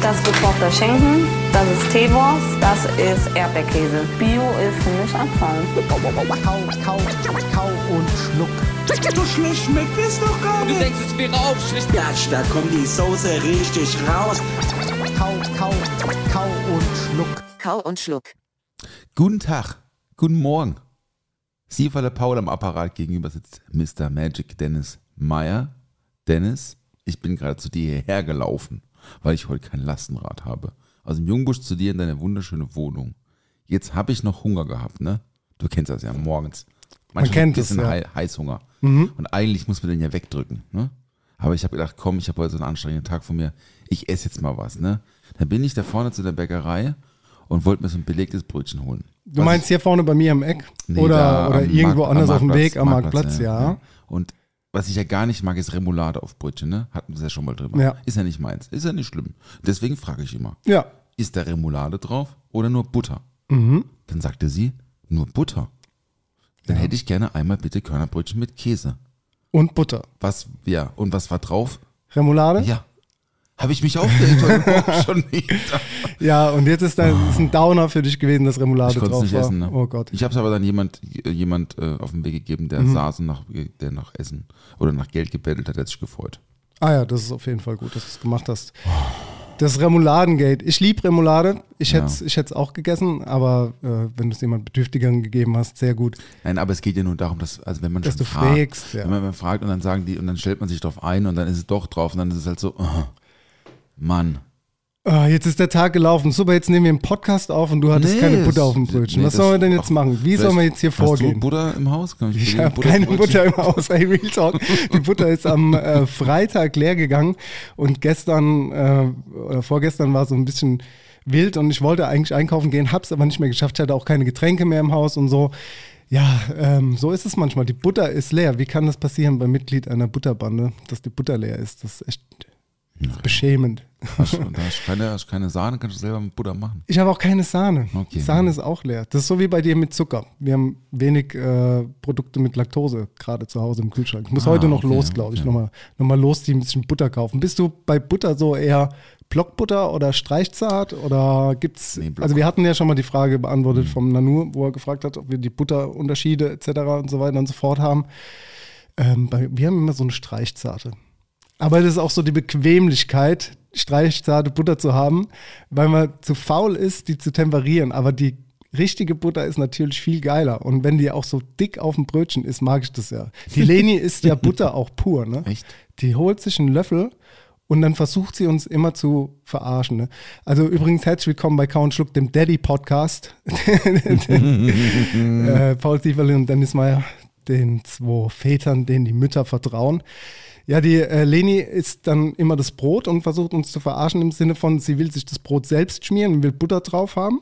Das ist gekochter Schinken, das ist Teewurst, das ist Erdbeerkäse. Bio ist für mich Abfall. Kau, kau, kau und schluck. So schlecht schmeckt es doch gar Du nicht. denkst, es wäre aufschlicht. Gatsch, da kommt die Soße richtig raus. Kau, kau, kau und schluck. Kau und Schluck. Guten Tag, guten Morgen. Sie von der Paul am Apparat gegenüber sitzt Mr. Magic Dennis Meyer. Dennis, ich bin gerade zu dir hierher gelaufen, weil ich heute kein Lastenrad habe. Aus dem Jungbusch zu dir in deine wunderschöne Wohnung. Jetzt habe ich noch Hunger gehabt, ne? Du kennst das ja morgens. Manchmal kennt ein es, bisschen ja. Hei- Heißhunger. Und eigentlich muss man den ja wegdrücken, ne? Aber ich habe gedacht, komm, ich habe heute so einen anstrengenden Tag vor mir. Ich esse jetzt mal was, ne? Dann bin ich da vorne zu der Bäckerei und wollte mir so ein belegtes Brötchen holen. Du meinst hier vorne bei mir im Eck? Nee, oder oder am irgendwo Markt- anders auf dem Marktplatz, Weg am Marktplatz, ja. Und was ich ja gar nicht mag, ist Remoulade auf Brötchen, ne? Hatten wir ja schon mal drüber. Ja. Ist ja nicht meins. Ist ja nicht schlimm. Deswegen frage ich immer, Ja. ist da Remoulade drauf oder nur Butter? Mhm. Dann sagte sie, nur Butter. Dann hätte ich gerne einmal bitte Körnerbrötchen mit Käse. Und Butter. Was, ja, und was war drauf? Remoulade? Ja. Habe ich mich aufgeregt heute schon nicht. Ja, und jetzt ist, da, ist ein Downer für dich gewesen, dass Remoulade Ich drauf nicht war. essen. Ne? Oh Gott. Ich habe es aber dann jemand, jemand äh, auf den Weg gegeben, der Mhm. saß und nach, der nach Essen oder nach Geld gebettelt hat, der hat sich gefreut. Ah ja, das ist auf jeden Fall gut, dass du es gemacht hast. Das Remouladengate. Ich liebe Remoulade. Ich Ja. hätte es auch gegessen, aber äh, wenn du es jemand Bedürftigeren gegeben hast, sehr gut. Nein, aber es geht ja nur darum, dass, also wenn man Dass schon du fragt, fragst, ja. wenn man fragt und dann sagen die, und dann stellt man sich drauf ein und dann ist es doch drauf und dann ist es halt so, oh, Mann. Ah, jetzt ist der Tag gelaufen. Super, jetzt nehmen wir einen Podcast auf und du hattest Nee, keine Butter auf dem Brötchen. nee, Was sollen wir denn jetzt ach, machen? Wie sollen wir jetzt hier Hast du vorgehen? Butter im Haus? Kann Ich dir habe keine Butter im Haus, ey, Real Talk. Die Butter ist am äh, Freitag leer gegangen und gestern äh, oder vorgestern war so ein bisschen wild und ich wollte eigentlich einkaufen gehen, hab's aber nicht mehr geschafft. Ich hatte auch keine Getränke mehr im Haus und so. Ja, ähm, so ist es manchmal. Die Butter ist leer. Wie kann das passieren beim Mitglied einer Butterbande, dass die Butter leer ist? Das ist echt das ist beschämend. Hast du, da hast du keine, hast keine Sahne, kannst du selber mit Butter machen. Ich habe auch keine Sahne. Okay. Sahne ist auch leer. Das ist so wie bei dir mit Zucker. Wir haben wenig äh, Produkte mit Laktose gerade zu Hause im Kühlschrank. Ich muss Ah, heute noch okay, los, glaube ich. okay. Nochmal, nochmal los, die ein bisschen Butter kaufen. Bist du bei Butter so eher Blockbutter oder Streichzart? Oder gibt's. Nee, also, wir hatten ja schon mal die Frage beantwortet vom Nanu, wo er gefragt hat, ob wir die Butterunterschiede etc. und so weiter und so fort haben. Ähm, bei, wir haben immer so eine Streichzarte. Aber das ist auch so die Bequemlichkeit, streichzarte Butter zu haben, weil man zu faul ist, die zu temperieren. Aber die richtige Butter ist natürlich viel geiler. Und wenn die auch so dick auf dem Brötchen ist, mag ich das ja. Die Leni isst ja Butter auch pur, ne? Echt? Die holt sich einen Löffel und dann versucht sie uns immer zu verarschen. Ne? Also übrigens herzlich willkommen bei Count Schluck, dem Daddy-Podcast. äh, Paul Sieferle und Dennis Meyer, den zwei Vätern, denen die Mütter vertrauen. Ja, die äh, Leni isst dann immer das Brot und versucht uns zu verarschen im Sinne von, sie will sich das Brot selbst schmieren und will Butter drauf haben.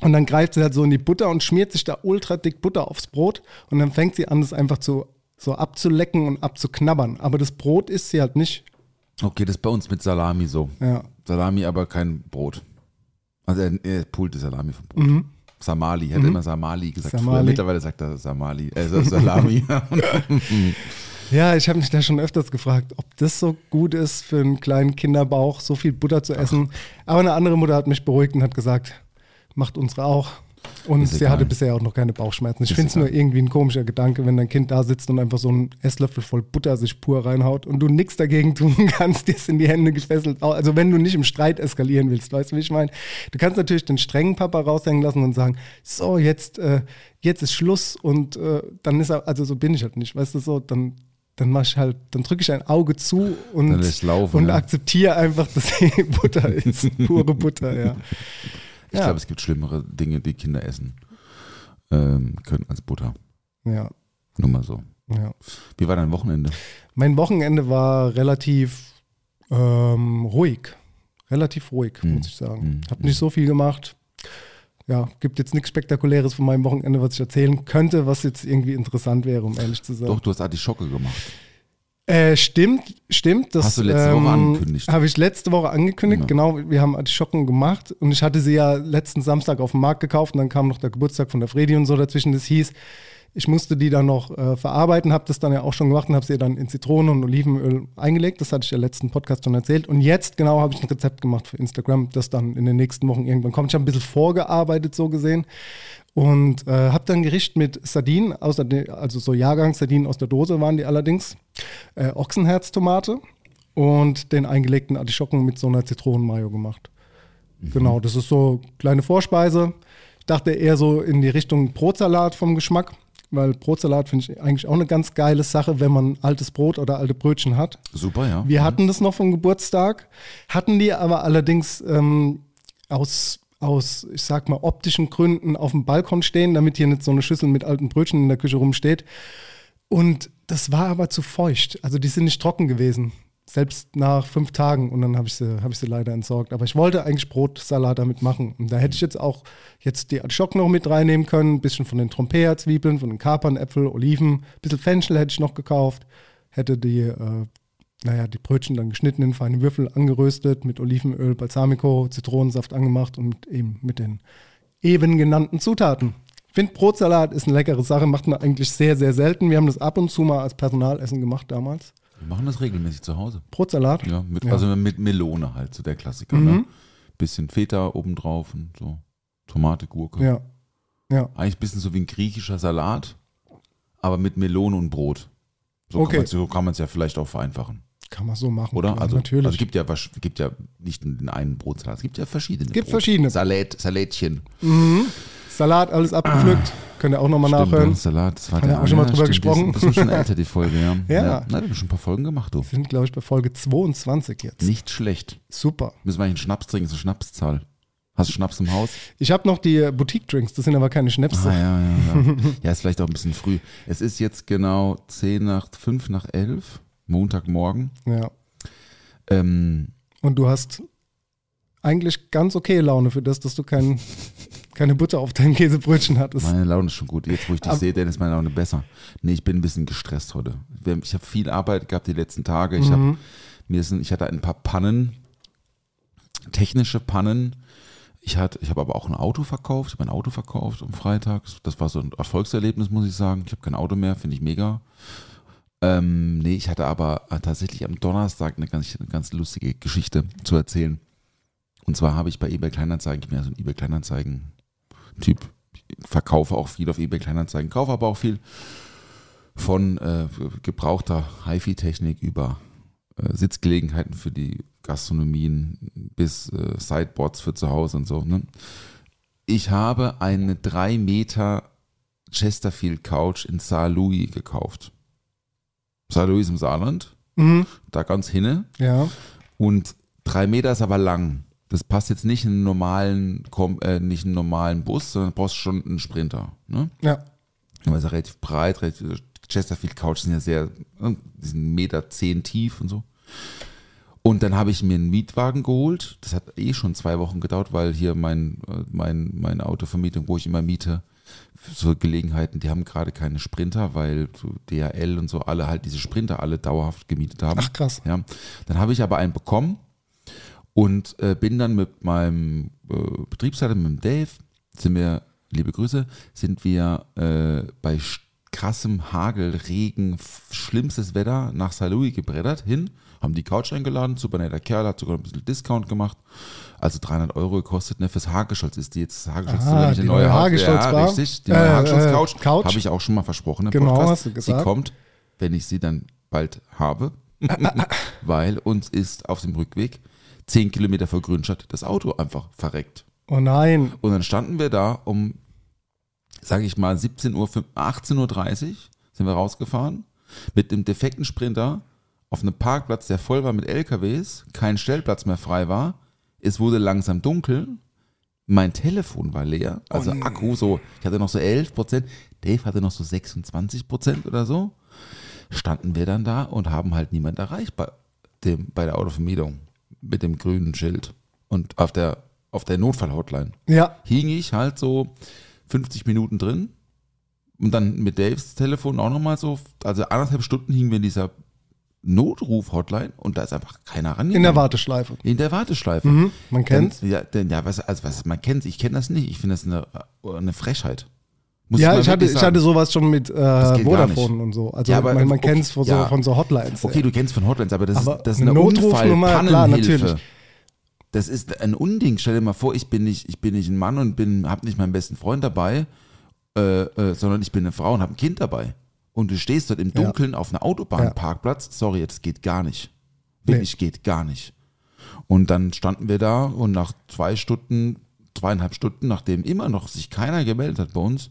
Und dann greift sie halt so in die Butter und schmiert sich da ultra dick Butter aufs Brot. Und dann fängt sie an, das einfach zu, so abzulecken und abzuknabbern. Aber das Brot isst sie halt nicht. Okay, das ist bei uns mit Salami so. Ja. Salami, aber kein Brot. Also er, er poolt die Salami vom Brot. Mhm. Samali, er hat immer Samali gesagt. Samali. Früher, mittlerweile sagt er Samali, äh, Salami. Ja, ich habe mich da schon öfters gefragt, ob das so gut ist für einen kleinen Kinderbauch, so viel Butter zu essen. Aber eine andere Mutter hat mich beruhigt und hat gesagt, macht unsere auch. Und Ist sie egal. hatte bisher auch noch keine Bauchschmerzen. Ich finde es nur irgendwie ein komischer Gedanke, wenn dein Kind da sitzt und einfach so einen Esslöffel voll Butter sich pur reinhaut und du nichts dagegen tun kannst, dir ist in die Hände gefesselt. Also wenn du nicht im Streit eskalieren willst, weißt du, wie ich meine? Du kannst natürlich den strengen Papa raushängen lassen und sagen, so, jetzt, äh, jetzt ist Schluss und äh, dann ist er, also so bin ich halt nicht, weißt du, so, dann dann mach ich halt, dann drücke ich ein Auge zu und, laufen, und ja. akzeptiere einfach, dass sie Butter ist. Pure Butter, ja. Ich Ja. glaube, es gibt schlimmere Dinge, die Kinder essen ähm, können als Butter. Ja. Nur mal so. Ja. Wie war dein Wochenende? Mein Wochenende war relativ ähm, ruhig. Relativ ruhig, Hm. muss ich sagen. Hm. Hab nicht so viel gemacht. Ja, gibt jetzt nichts Spektakuläres von meinem Wochenende, was ich erzählen könnte, was jetzt irgendwie interessant wäre, um ehrlich zu sein. Doch, du hast Artischocke gemacht. Äh, stimmt, stimmt. Das, Hast du letzte Woche angekündigt? Habe ich letzte Woche angekündigt, Ja. genau. Wir haben Artischocken gemacht und ich hatte sie ja letzten Samstag auf dem Markt gekauft und dann kam noch der Geburtstag von der Fredi und so dazwischen. Das hieß, ich musste die dann noch äh, verarbeiten, habe das dann ja auch schon gemacht und habe sie dann in Zitrone und Olivenöl eingelegt. Das hatte ich ja letzten Podcast schon erzählt. Und jetzt genau habe ich ein Rezept gemacht für Instagram, das dann in den nächsten Wochen irgendwann kommt. Ich habe ein bisschen vorgearbeitet, so gesehen. Und äh, habe dann ein Gericht mit Sardinen, aus der, also so Jahrgangssardinen aus der Dose waren die allerdings, äh, Ochsenherztomate und den eingelegten Artischocken mit so einer Zitronenmayo gemacht. Genau, das ist so kleine Vorspeise. Ich dachte eher so in die Richtung Brotsalat vom Geschmack, weil Brotsalat finde ich eigentlich auch eine ganz geile Sache, wenn man altes Brot oder alte Brötchen hat. Super, ja. Wir hatten das noch vom Geburtstag, hatten die aber allerdings ähm, aus, aus, ich sag mal, optischen Gründen auf dem Balkon stehen, damit hier nicht so eine Schüssel mit alten Brötchen in der Küche rumsteht. Und das war aber zu feucht. Also die sind nicht trocken gewesen. Selbst nach fünf Tagen und dann habe ich, sie, hab ich sie leider entsorgt. Aber ich wollte eigentlich Brotsalat damit machen. Und da hätte ich jetzt auch jetzt die Artischocken noch mit reinnehmen können. Ein bisschen von den Trompea-Zwiebeln, von den Kapern, Äpfel, Oliven. Ein bisschen Fenchel hätte ich noch gekauft. Hätte die, äh, naja, die Brötchen dann geschnitten in feine Würfel, angeröstet, mit Olivenöl, Balsamico, Zitronensaft angemacht und eben mit den eben genannten Zutaten. Ich finde, Brotsalat ist eine leckere Sache, macht man eigentlich sehr, sehr selten. Wir haben das ab und zu mal als Personalessen gemacht damals. Wir machen das regelmäßig zu Hause. Brotsalat? Ja, mit, Ja. also mit Melone halt, so der Klassiker. Mhm. Ne? Bisschen Feta obendrauf und so. Tomate, Gurke. Ja. Ja. Eigentlich ein bisschen so wie ein griechischer Salat, aber mit Melone und Brot. So Okay. kann so man es ja vielleicht auch vereinfachen, Kann man so machen. oder? klar, also, natürlich. Also es gibt ja, gibt ja nicht den einen Brotsalat, es gibt ja verschiedene. Gibt Brot. verschiedene. Salat, Salätchen. Salat, alles abgepflückt. Könnt ihr auch nochmal Stimmt, nachhören. ja, Salat, das war Haben wir auch schon mal drüber ist gesprochen. Ein bisschen schon älter, die Folge, ja. Ja. Na, du hast schon ein paar Folgen gemacht, du. Wir sind, glaube ich, bei Folge 22 jetzt. Nicht schlecht. Super. Müssen wir eigentlich einen Schnaps trinken, das ist eine Schnapszahl. Hast du Schnaps im Haus? Ich habe noch die äh, Boutique-Drinks, das sind aber keine Schnäpse. Ah, ja, ja, ja. ja, ist vielleicht auch ein bisschen früh. Es ist jetzt genau 10 nach 5 nach 11, Montagmorgen. ja. Ähm, Und du hast eigentlich ganz okay Laune für das, dass du kein, keine Butter auf deinem Käsebrötchen hattest. meine Laune ist schon gut. Jetzt, wo ich dich sehe, dann ist meine Laune besser. Nee, ich bin ein bisschen gestresst heute. Ich habe viel Arbeit gehabt die letzten Tage. Ich, Mhm. hab, mir sind, ich hatte ein paar Pannen, technische Pannen. Ich, hatte, ich habe aber auch ein Auto verkauft. Ich habe ein Auto verkauft am Freitag. Das war so ein Erfolgserlebnis, muss ich sagen. Ich habe kein Auto mehr, finde ich mega. Ähm, nee, ich hatte aber tatsächlich am Donnerstag eine ganz, eine ganz lustige Geschichte zu erzählen. Und zwar habe ich bei eBay Kleinanzeigen, ich bin ja so ein eBay Kleinanzeigen-Typ, verkaufe auch viel auf eBay Kleinanzeigen, kaufe aber auch viel von äh, gebrauchter HiFi-Technik über äh, Sitzgelegenheiten für die Gastronomien bis äh, Sideboards für zu Hause und so. Ne? Ich habe eine 3 Meter Chesterfield Couch in Saarlouis gekauft. Saarlouis ist im Saarland, Mhm. da ganz hinne. Ja. Und drei Meter ist aber lang. Das passt jetzt nicht in einen normalen, äh, nicht in einen normalen Bus, sondern du brauchst schon einen Sprinter. Ne? Ja. Aber ist ja relativ breit, relativ, Chesterfield Couch sind ja sehr, ne, die sind Meter zehn tief und so. Und dann habe ich mir einen Mietwagen geholt. Das hat eh schon zwei Wochen gedauert, weil hier mein, äh, mein, meine Autovermietung, wo ich immer miete, für so Gelegenheiten, die haben gerade keine Sprinter, weil so DHL und so alle halt diese Sprinter alle dauerhaft gemietet haben. Ach krass. Ja, dann habe ich aber einen bekommen und äh, bin dann mit meinem äh, Betriebsleiter, mit dem Dave, sind wir, liebe Grüße, sind wir äh, bei krassem Hagel, Regen, schlimmstes Wetter nach St. Louis gebreddert hin, haben die Couch eingeladen, super netter Kerl, hat sogar ein bisschen Discount gemacht, also 300 Euro gekostet, ne, fürs Hagelscholz ist die jetzt, Hagelscholz ist Ah, nämlich die neue neue Hagelscholz ja, richtig, die neue Äh, Hagelscholz äh, Couch, Couch. habe ich auch schon mal versprochen im Genau, Podcast, hast du gesagt. sie kommt, wenn ich sie dann bald habe, weil uns ist auf dem Rückweg 10 Kilometer vor Grünstadt das Auto einfach verreckt. Oh nein. Und dann standen wir da um, sage ich mal, 17 Uhr, 18.30 Uhr sind wir rausgefahren mit dem defekten Sprinter auf einem Parkplatz, der voll war mit LKWs, kein Stellplatz mehr frei war. Es wurde langsam dunkel. Mein Telefon war leer, also Akku so, ich hatte noch so 11 Prozent, Dave hatte noch so 26 Prozent oder so. standen wir dann da und haben halt niemand erreicht bei, dem, bei der Autovermietung mit dem grünen Schild und auf der, auf der Notfall-Hotline. Ja, Hing ich halt so 50 Minuten drin und dann mit Daves Telefon auch nochmal so, also anderthalb Stunden hingen wir in dieser Notruf-Hotline und da ist einfach keiner rangegangen. in der Warteschleife. In der Warteschleife. Mhm, man kennt's. Dann, ja, denn, ja, was, also was, man kennt Ich kenne das nicht. Ich finde das eine, eine Frechheit. Muss Ja, ich hatte, ich hatte sowas schon mit äh, Vodafone und so. Also Ja, aber- man, man okay, kennt es von, so, ja. von so Hotlines. Okay, du kennst von Hotlines, aber das, Aber ist, das ist eine eine Notrufnummer, klar, natürlich. Das ist ein Unding. Stell dir mal vor, ich bin nicht, ich bin nicht ein Mann und bin, habe nicht meinen besten Freund dabei, äh, äh, sondern ich bin eine Frau und habe ein Kind dabei. Und du stehst dort im Ja. Dunkeln auf einem Autobahnparkplatz. Sorry, das geht gar nicht. Nee. Wirklich geht gar nicht. Und dann standen wir da und nach zwei Stunden, zweieinhalb Stunden, nachdem immer noch sich keiner gemeldet hat bei uns,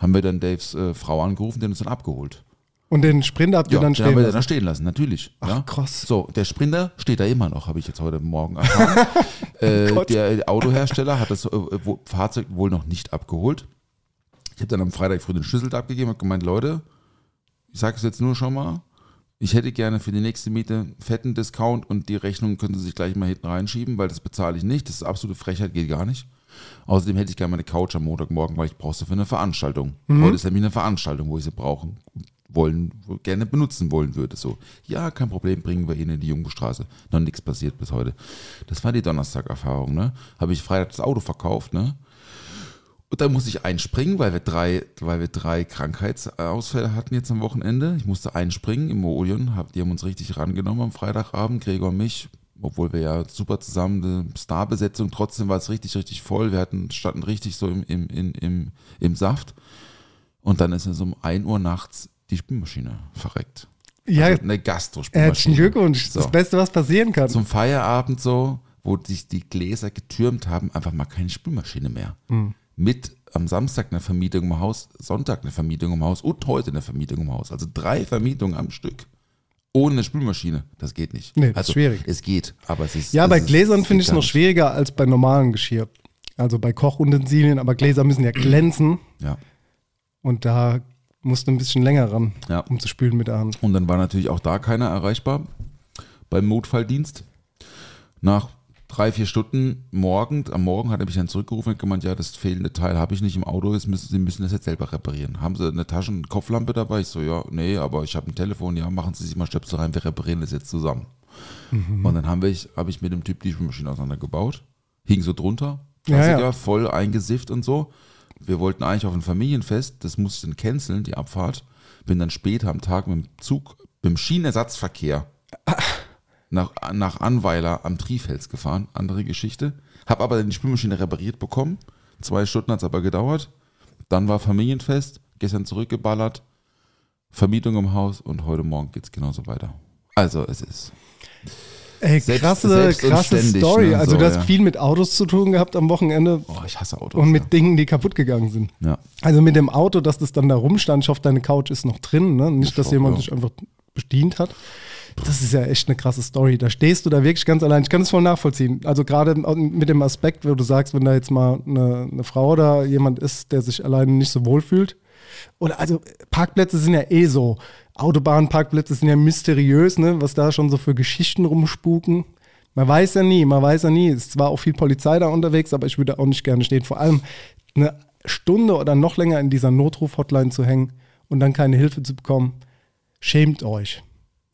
haben wir dann Daves äh, Frau angerufen, die uns dann abgeholt. Und den Sprinter habt ihr Ja, dann den stehen haben wir lassen. dann stehen lassen, natürlich. Ach, ja. krass. So, der Sprinter steht da immer noch, habe ich jetzt heute Morgen erfahren. äh, Gott. der Autohersteller hat das äh, wo, Fahrzeug wohl noch nicht abgeholt. Ich habe dann am Freitag früh den Schlüssel abgegeben und gemeint, Leute, ich sage es jetzt nur schon mal, ich hätte gerne für die nächste Miete einen fetten Discount und die Rechnung können Sie sich gleich mal hinten reinschieben, weil das bezahle ich nicht. Das ist absolute Frechheit, geht gar nicht. Außerdem hätte ich gerne meine Couch am Montagmorgen, weil ich brauche sie für eine Veranstaltung. Heute ist nämlich eine Veranstaltung, wo ich sie brauchen wollen, gerne benutzen wollen würde. So, ja, kein Problem, bringen wir Ihnen in die Jungenstraße. Noch nichts passiert bis heute. Das war die Donnerstag-Erfahrung, ne? Habe ich Freitag das Auto verkauft, ne? Und dann musste ich einspringen, weil wir drei, weil wir drei Krankheitsausfälle hatten jetzt am Wochenende. Ich musste einspringen im Odeon. Hab- Die haben uns richtig rangenommen am Freitagabend, Gregor und mich. Obwohl wir ja super zusammen, eine Starbesetzung, trotzdem war es richtig, richtig voll. Wir hatten, standen richtig so im, im, im, im, im Saft. Und dann ist es um 1 Uhr nachts die Spülmaschine verreckt. Ja, also eine Gastro-Spülmaschine. herzlichen Glückwunsch. So. Das Beste, was passieren kann. Zum Feierabend so, wo sich die Gläser getürmt haben, einfach mal keine Spülmaschine mehr. Hm. Mit am Samstag eine Vermietung im Haus, Sonntag eine Vermietung im Haus und heute eine Vermietung im Haus. Also drei Vermietungen am Stück. Ohne eine Spülmaschine. Das geht nicht. Nee, das also, ist schwierig. Es geht, aber es ist. ja, es bei ist- Gläsern finde ich es noch schwieriger als bei normalem Geschirr. Also bei Kochutensilien, aber Gläser müssen ja glänzen Ja. und da musst du ein bisschen länger ran, Ja. um zu spülen mit der Hand. Und dann war natürlich auch da keiner erreichbar beim Notfalldienst. Nach drei, vier Stunden morgen, am Morgen hat er mich dann zurückgerufen und gemeint, ja, das fehlende Teil habe ich nicht im Auto, das müssen, Sie müssen das jetzt selber reparieren. Haben Sie eine Taschenkopflampe dabei? Ich so, ja, nee, aber ich habe ein Telefon, ja, machen Sie sich mal Stöpsel rein, wir reparieren das jetzt zusammen. Und dann haben wir, habe ich mit dem Typ die Spülmaschine auseinandergebaut, hing so drunter, Ja, Klassiker, ja. voll eingesifft und so. Wir wollten eigentlich auf ein Familienfest, das musste ich dann canceln, die Abfahrt. Bin dann später am Tag mit dem Zug, mit dem Schienenersatzverkehr nach, nach Anweiler am Trifels gefahren, andere Geschichte. Hab aber die Spülmaschine repariert bekommen. Zwei Stunden hat es aber gedauert. Dann war Familienfest, gestern zurückgeballert, Vermietung im Haus und heute Morgen geht es genauso weiter. Also es ist. Ey, Selbst- krasse, selbst krasse Story. ne? also So, du hast ja. viel mit Autos zu tun gehabt am Wochenende Oh, ich hasse Autos. und mit Dingen, die kaputt gegangen sind. ja. Also mit dem Auto, dass das dann da rumstand, ich hoffe, deine Couch ist noch drin, ne? Nicht, Ich dass jemand ja. sich einfach bedient hat. Das ist ja echt eine krasse Story. Da stehst du da wirklich ganz allein. Ich kann es voll nachvollziehen. Also gerade mit dem Aspekt, wo du sagst, wenn da jetzt mal eine, eine Frau oder jemand ist, der sich alleine nicht so wohl fühlt. Oder also Parkplätze sind ja eh so. Autobahnparkplätze sind ja mysteriös, ne? Was da schon so für Geschichten rumspuken. Man weiß ja nie, man weiß ja nie. Es ist zwar auch viel Polizei da unterwegs, aber ich würde auch nicht gerne stehen. Vor allem eine Stunde oder noch länger in dieser Notruf-Hotline zu hängen und dann keine Hilfe zu bekommen. Schämt euch,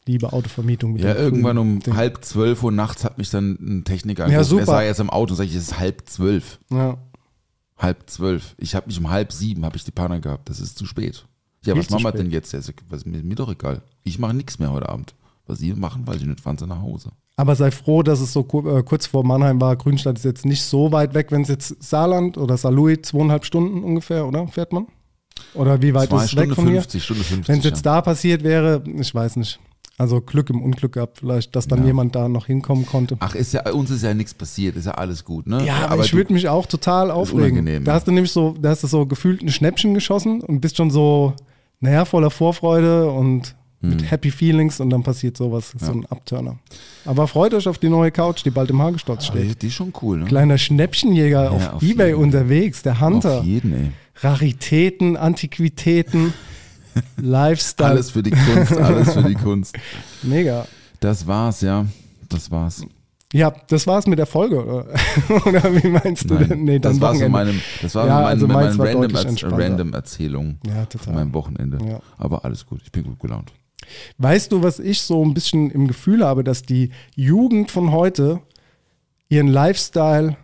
liebe Autovermietung. Ja, irgendwann um Ding. halb zwölf Uhr nachts hat mich dann ein Techniker Ja, angerufen. super. Er sah jetzt im Auto und sag ich, es ist halb zwölf. Ja. Halb zwölf. Ich habe mich um halb sieben, habe ich die Panne gehabt. Das ist zu spät. Ja, Viel was machen wir denn jetzt? Also, was, mir, mir doch egal. Ich mache nichts mehr heute Abend. Was Sie machen, weiß ich nicht. Fahren Sie nach Hause. Aber sei froh, dass es so äh, kurz vor Mannheim war. Grünstadt ist jetzt nicht so weit weg, wenn es jetzt Saarland oder Saarlouis zweieinhalb Stunden ungefähr, oder? Fährt man? Oder wie weit Zwei ist es Stunde weg von hier? 50, Stunde 50. Wenn es jetzt ja. da passiert wäre, ich weiß nicht. Also Glück im Unglück gehabt, vielleicht, dass dann Ja. jemand da noch hinkommen konnte. Ach, ist ja, uns ist ja nichts passiert. Ist ja alles gut, ne? Ja, aber, ich würde mich auch total aufregen. da ja. hast du nämlich so, da hast du so gefühlt ein Schnäppchen geschossen und bist schon so, naja, voller Vorfreude und mit Happy Feelings und dann passiert sowas, so ein Abturner. Aber freut euch auf die neue Couch, die bald im Hagestotz steht. Die, die ist schon cool, ne? Kleiner Schnäppchenjäger auf, auf Ebay jeden. unterwegs, der Hunter. Auf jeden, ey. Raritäten, Antiquitäten. Lifestyle. Alles für die Kunst, alles für die Kunst. Mega. Das war's, ja. Das war's. Ja, das war's mit der Folge, oder, oder wie meinst du Nein, denn? Nee, das dann war so Wochenende. meine, das war Ja, meine, also meine, meins war random, random Erzählung Ja, von total. meinem Wochenende. Ja. Aber alles gut, ich bin gut gelaunt. Weißt du, was ich so ein bisschen im Gefühl habe, dass die Jugend von heute ihren Lifestyle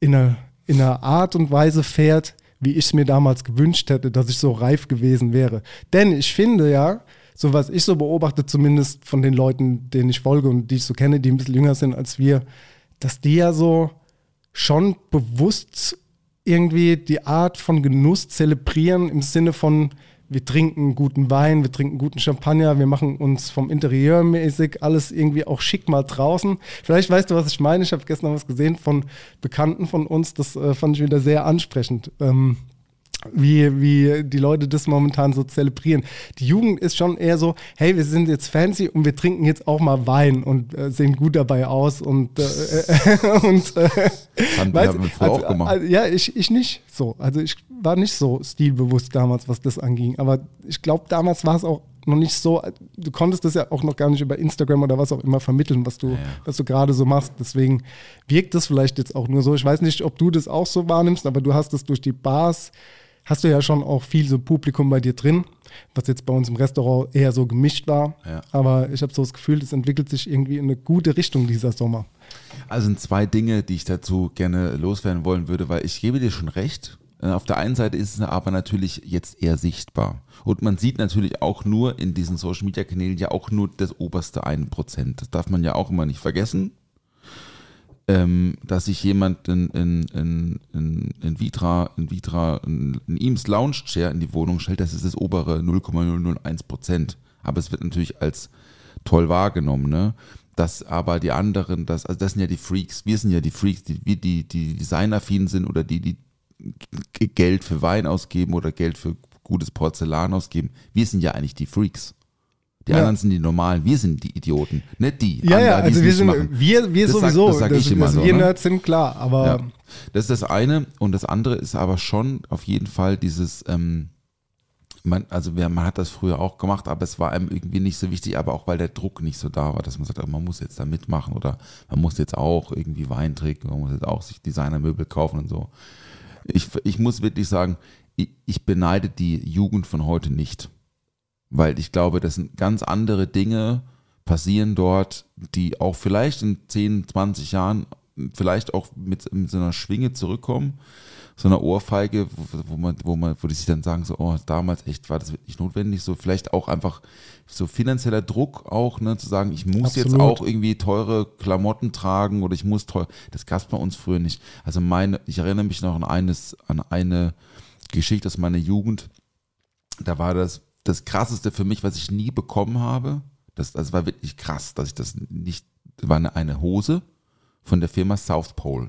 in einer, in einer Art und Weise fährt, wie ich es mir damals gewünscht hätte, dass ich so reif gewesen wäre. Denn ich finde ja, so was ich so beobachte, zumindest von den Leuten, denen ich folge und die ich so kenne, die ein bisschen jünger sind als wir, dass die ja so schon bewusst irgendwie die Art von Genuss zelebrieren im Sinne von, wir trinken guten Wein, wir trinken guten Champagner, wir machen uns vom Interieur mäßig alles irgendwie auch schick mal draußen. Vielleicht weißt du, was ich meine. Ich habe gestern was gesehen von Bekannten von uns, das äh, fand ich wieder sehr ansprechend. Ähm, wie, wie die Leute das momentan so zelebrieren. Die Jugend ist schon eher so, hey, wir sind jetzt fancy und wir trinken jetzt auch mal Wein und äh, sehen gut dabei aus und, äh, äh, und äh, Haben du, wir früher also, auch gemacht. Also, ja, ich, ich nicht so. Also ich war nicht so stilbewusst damals, was das anging. Aber ich glaube, damals war es auch noch nicht so, du konntest das ja auch noch gar nicht über Instagram oder was auch immer vermitteln, was du, was du gerade so machst. Deswegen wirkt das vielleicht jetzt auch nur so. Ich weiß nicht, ob du das auch so wahrnimmst, aber du hast es durch die Bars, hast du ja schon auch viel so Publikum bei dir drin, was jetzt bei uns im Restaurant eher so gemischt war. Ja. Aber ich habe so das Gefühl, es entwickelt sich irgendwie in eine gute Richtung dieser Sommer. Also sind zwei Dinge, die ich dazu gerne loswerden wollen würde, weil ich gebe dir schon recht. Äh, Auf der einen Seite ist es aber natürlich jetzt eher sichtbar. Und man sieht natürlich auch nur in diesen Social Media Kanälen ja auch nur das oberste 1%. Das darf man ja auch immer nicht vergessen. Ähm, dass sich jemand in, in, in, in, in Vitra, in Vitra, in, Eames Lounge Chair in die Wohnung stellt, das ist das obere 0,001%. Aber es wird natürlich als toll wahrgenommen, ne? Dass aber die anderen, das, also das sind ja die Freaks, wir sind ja die Freaks, die, die, die designaffin sind oder die, die Geld für Wein ausgeben oder Geld für gutes Porzellan ausgeben. Wir sind ja eigentlich die Freaks. Die Ja. anderen sind die Normalen, wir sind die Idioten, nicht die. Ja, ja, anderen, es also wir sind, machen. wir, wir Das sag- sowieso, das sag ich immer dass so, wir ne? Nerds sind, klar, aber Ja. Das ist das eine. Und das andere ist aber schon auf jeden Fall dieses, ähm, man, also wer, man hat das früher auch gemacht, aber es war einem irgendwie nicht so wichtig, aber auch weil der Druck nicht so da war, dass man sagt, oh, man muss jetzt da mitmachen oder man muss jetzt auch irgendwie Wein trinken, man muss jetzt auch sich Designermöbel kaufen und so. Ich, ich muss wirklich sagen, ich, ich beneide die Jugend von heute nicht. Weil ich glaube, das sind ganz andere Dinge passieren dort, die auch vielleicht in 10, 20 Jahren vielleicht auch mit, mit so einer Schwinge zurückkommen, so einer Ohrfeige, wo, wo man, wo man, wo die sich dann sagen, so, oh, damals echt war das wirklich notwendig, so vielleicht auch einfach so finanzieller Druck auch, ne, zu sagen, ich muss jetzt Absolut. auch irgendwie teure Klamotten tragen oder ich muss teuer, das gab es bei uns früher nicht. Also meine, ich erinnere mich noch an eines, an eine Geschichte aus meiner Jugend, da war das das krasseste für mich, was ich nie bekommen habe. Das, das war wirklich krass, dass ich das nicht, war eine, eine Hose von der Firma South Pole.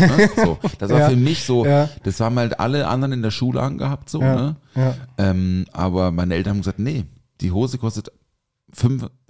Ne? So, das war Ja, für mich so, ja. das haben halt alle anderen in der Schule angehabt, so, Ja, ne? Ähm, aber meine Eltern haben gesagt, nee, die Hose kostet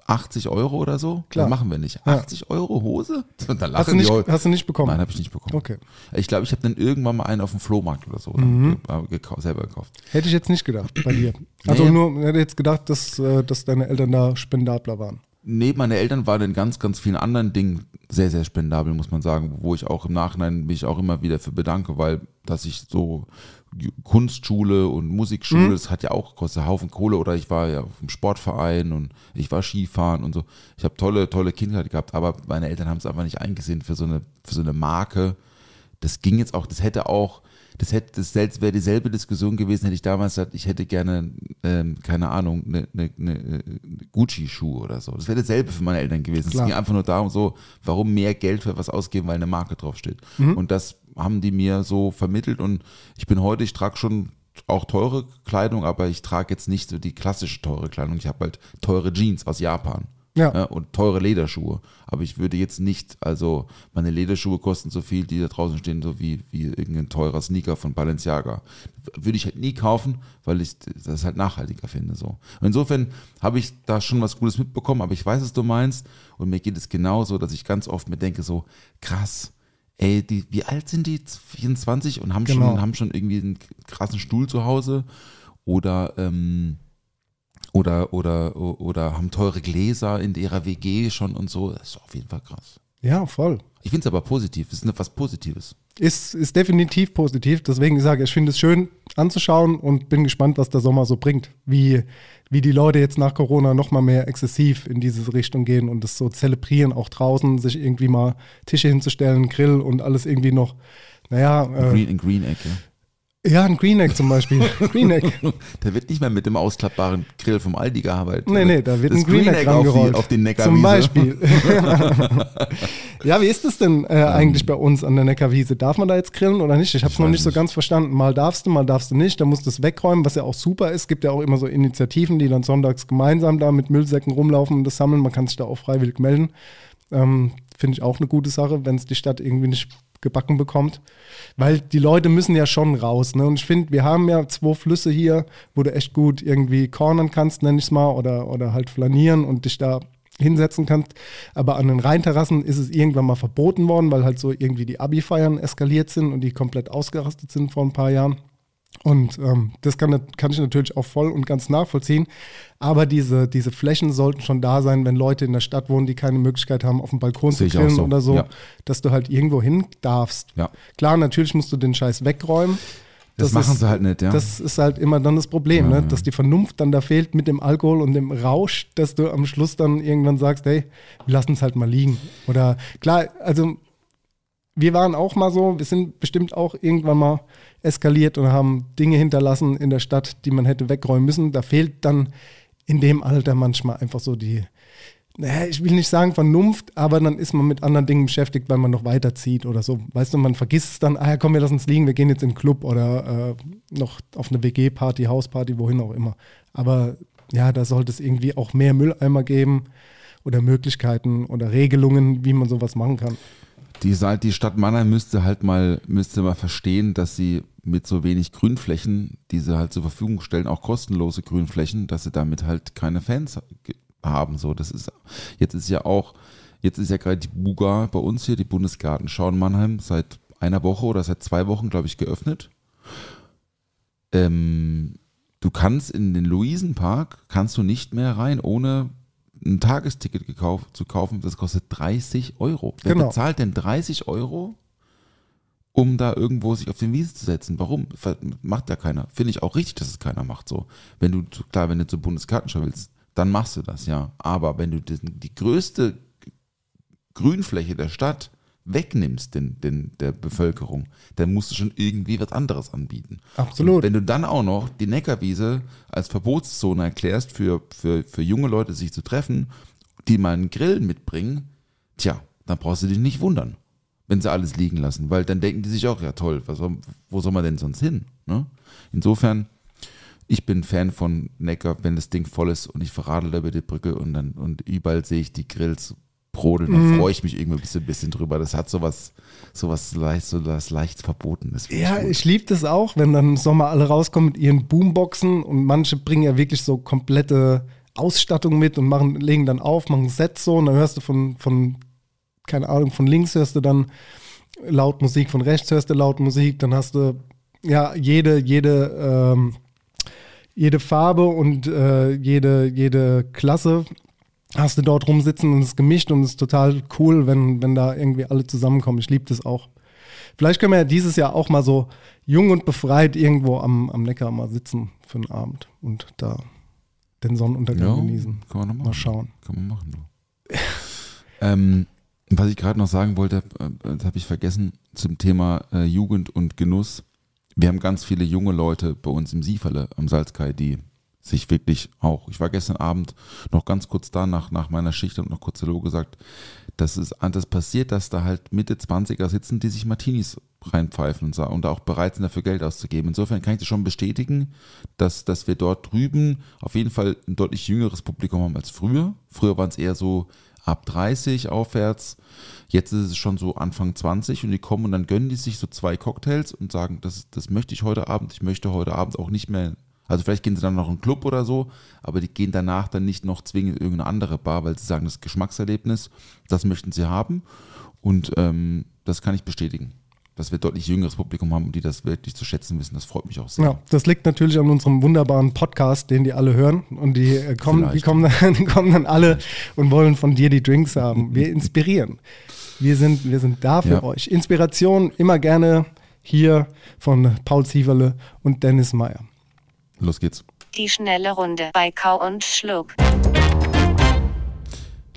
85 Euro oder so. Klar. Das machen wir nicht. Ja. 80 Euro Hose? Und dann hast, du lachen die nicht, heute. hast du nicht bekommen? Nein, habe ich nicht bekommen. Okay. Ich glaube, ich habe dann irgendwann mal einen auf dem Flohmarkt oder so dann ge- gekau- selber gekauft. Hätte ich jetzt nicht gedacht bei dir. Also Nee. nur, hätte jetzt gedacht, dass, äh, dass deine Eltern da Spendabler waren. Nee, meine Eltern waren in ganz, ganz vielen anderen Dingen sehr, sehr spendabel, muss man sagen, wo ich auch im Nachhinein mich auch immer wieder für bedanke, weil dass ich so Kunstschule und Musikschule, das hat ja auch kostet einen Haufen Kohle oder ich war ja im Sportverein und ich war Skifahren und so. Ich habe tolle, tolle Kindheit gehabt, aber meine Eltern haben es einfach nicht eingesehen für so eine, für so eine Marke. Das ging jetzt auch, das hätte auch, das hätte, das selbst wäre dieselbe Diskussion gewesen, hätte ich damals gesagt, ich hätte gerne, ähm, keine Ahnung, eine, eine, eine Gucci-Schuhe oder so. Das wäre dasselbe für meine Eltern gewesen. Klar. Es ging einfach nur darum, so, warum mehr Geld für was ausgeben, weil eine Marke draufsteht. Und das haben die mir so vermittelt und ich bin heute, ich trage schon auch teure Kleidung, aber ich trage jetzt nicht so die klassische teure Kleidung. Ich habe halt teure Jeans aus Japan. Ja. und teure Lederschuhe. Aber ich würde jetzt nicht, also meine Lederschuhe kosten so viel, die da draußen stehen, so wie, wie irgendein teurer Sneaker von Balenciaga. Würde ich halt nie kaufen, weil ich das halt nachhaltiger finde. So. Und insofern habe ich da schon was Gutes mitbekommen, aber ich weiß, was du meinst. Und mir geht es genauso, dass ich ganz oft mir denke, so krass, ey, die, wie alt sind die? 24 und haben, Genau. schon, haben schon irgendwie einen krassen Stuhl zu Hause. Oder ähm, oder, oder, oder haben teure Gläser in ihrer WG schon und so. Das ist auf jeden Fall krass. Ja, voll. Ich finde es aber positiv. Es ist etwas Positives. Ist, ist definitiv positiv. Deswegen sage ich, ich finde es schön anzuschauen und bin gespannt, was der Sommer so bringt. Wie, wie die Leute jetzt nach Corona noch mal mehr exzessiv in diese Richtung gehen und das so zelebrieren, auch draußen, sich irgendwie mal Tische hinzustellen, Grill und alles irgendwie noch, naja. Äh, Green, in Green Egg, ja. Ja, ein Green Egg zum Beispiel. Green Egg. da wird nicht mehr mit dem ausklappbaren Grill vom Aldi gearbeitet. Nee, nee, da wird das ein Green, Green Egg, auf, die, auf den Neckarwiese. Zum Beispiel. ja, wie ist es denn äh, eigentlich bei uns an der Neckarwiese? Darf man da jetzt grillen oder nicht? Ich habe es noch nicht so ganz verstanden. Mal darfst du, mal darfst du nicht. Da musst du es wegräumen, was ja auch super ist. Es gibt ja auch immer so Initiativen, die dann sonntags gemeinsam da mit Müllsäcken rumlaufen und das sammeln. Man kann sich da auch freiwillig melden. Ähm, Finde ich auch eine gute Sache, wenn es die Stadt irgendwie nicht gebacken bekommt. Weil die Leute müssen ja schon raus. Ne? Und ich finde, wir haben ja zwei Flüsse hier, wo du echt gut irgendwie cornern kannst, nenne ich es mal, oder, oder halt flanieren und dich da hinsetzen kannst. Aber an den Rheinterrassen ist es irgendwann mal verboten worden, weil halt so irgendwie die Abi-Feiern eskaliert sind und die komplett ausgerastet sind vor ein paar Jahren. Und ähm, das kann, kann, ich natürlich auch voll und ganz nachvollziehen. Aber diese, diese Flächen sollten schon da sein, wenn Leute in der Stadt wohnen, die keine Möglichkeit haben, auf dem Balkon zu grillen so. oder so, ja. dass du halt irgendwo hin darfst. Ja. Klar, natürlich musst du den Scheiß wegräumen. Das, das machen ist, sie halt nicht, ja. Das ist halt immer dann das Problem, ja, ne? dass die Vernunft dann da fehlt mit dem Alkohol und dem Rausch, dass du am Schluss dann irgendwann sagst, hey, wir lassen es halt mal liegen. Oder klar, also wir waren auch mal so, wir sind bestimmt auch irgendwann mal eskaliert und haben Dinge hinterlassen in der Stadt, die man hätte wegräumen müssen. Da fehlt dann in dem Alter manchmal einfach so die, naja, ich will nicht sagen Vernunft, aber dann ist man mit anderen Dingen beschäftigt, weil man noch weiterzieht oder so. Weißt du, man vergisst es dann, ah ja, komm, wir lassen es liegen, wir gehen jetzt in den Club oder äh, noch auf eine WG-Party, Hausparty, wohin auch immer. Aber ja, da sollte es irgendwie auch mehr Mülleimer geben oder Möglichkeiten oder Regelungen, wie man sowas machen kann. Die, die Stadt Mannheim müsste halt mal, müsste mal verstehen, dass sie mit so wenig Grünflächen, die sie halt zur Verfügung stellen, auch kostenlose Grünflächen, dass sie damit halt keine Fans haben. So, das ist, jetzt ist ja auch, jetzt ist ja gerade die Buga bei uns hier, die Bundesgartenschau in Mannheim, seit einer Woche oder seit zwei Wochen, glaube ich, geöffnet. Ähm, du kannst in den Luisenpark, kannst du nicht mehr rein, ohne ein Tagesticket gekauft, zu kaufen, das kostet 30 Euro. Wer genau. bezahlt denn 30 Euro, um da irgendwo sich auf den Wiesen zu setzen? Warum? Macht ja keiner. Finde ich auch richtig, dass es keiner macht. So, wenn du, klar, wenn du zur Bundeskartenschau willst, dann machst du das, ja. Aber wenn du die größte Grünfläche der Stadt wegnimmst den, den, der Bevölkerung, dann musst du schon irgendwie was anderes anbieten. Absolut. Und wenn du dann auch noch die Neckarwiese als Verbotszone erklärst für, für, für junge Leute, sich zu treffen, die mal einen Grill mitbringen, tja, dann brauchst du dich nicht wundern, wenn sie alles liegen lassen, weil dann denken die sich auch, ja toll, was, wo soll man denn sonst hin? Ne? Insofern, ich bin Fan von Neckar, wenn das Ding voll ist und ich verradel da über die Brücke und dann und überall sehe ich die Grills brodeln, dann mhm. freue ich mich irgendwie ein bisschen, ein bisschen drüber. Das hat sowas, sowas leicht, so was leicht Verbotenes. Ja, ich, ich liebe das auch, wenn dann im Sommer alle rauskommen mit ihren Boomboxen und manche bringen ja wirklich so komplette Ausstattung mit und machen, legen dann auf, machen ein Set so und dann hörst du von, von, keine Ahnung, von links hörst du dann laut Musik, von rechts hörst du laut Musik, dann hast du ja jede, jede, ähm, jede Farbe und äh, jede, jede Klasse hast du dort rumsitzen und es ist gemischt und es ist total cool, wenn, wenn da irgendwie alle zusammenkommen. Ich liebe das auch. Vielleicht können wir ja dieses Jahr auch mal so jung und befreit irgendwo am, am Neckar mal sitzen für einen Abend und da den Sonnenuntergang ja, genießen. Kann man noch machen. Mal schauen. Kann man machen. ähm, was ich gerade noch sagen wollte, äh, das habe ich vergessen, zum Thema äh, Jugend und Genuss. Wir haben ganz viele junge Leute bei uns im Sieferle am Salzkai, die sich wirklich auch. Ich war gestern Abend noch ganz kurz da nach, nach meiner Schicht und noch kurz Hallo gesagt, dass es das passiert, dass da halt Mitte 20er sitzen, die sich Martinis reinpfeifen und, und auch bereit sind, dafür Geld auszugeben. Insofern kann ich das schon bestätigen, dass, dass wir dort drüben auf jeden Fall ein deutlich jüngeres Publikum haben als früher. Früher waren es eher so ab 30 aufwärts. Jetzt ist es schon so Anfang 20 und die kommen und dann gönnen die sich so zwei Cocktails und sagen, das, das möchte ich heute Abend. Ich möchte heute Abend auch nicht mehr also vielleicht gehen sie dann noch in einen Club oder so, aber die gehen danach dann nicht noch zwingend in irgendeine andere Bar, weil sie sagen, das Geschmackserlebnis, das möchten sie haben. Und ähm, das kann ich bestätigen. dass wir deutlich jüngeres Publikum haben, die das wirklich zu schätzen wissen. Das freut mich auch sehr. Ja, das liegt natürlich an unserem wunderbaren Podcast, den die alle hören. Und die, äh, kommen, die, kommen, dann, die kommen dann alle und wollen von dir die Drinks haben. Wir inspirieren. Wir sind, wir sind da für Ja. euch. Inspiration immer gerne hier von Paul Zieverle und Dennis Meyer. Los geht's. Die schnelle Runde bei Kau und Schluck.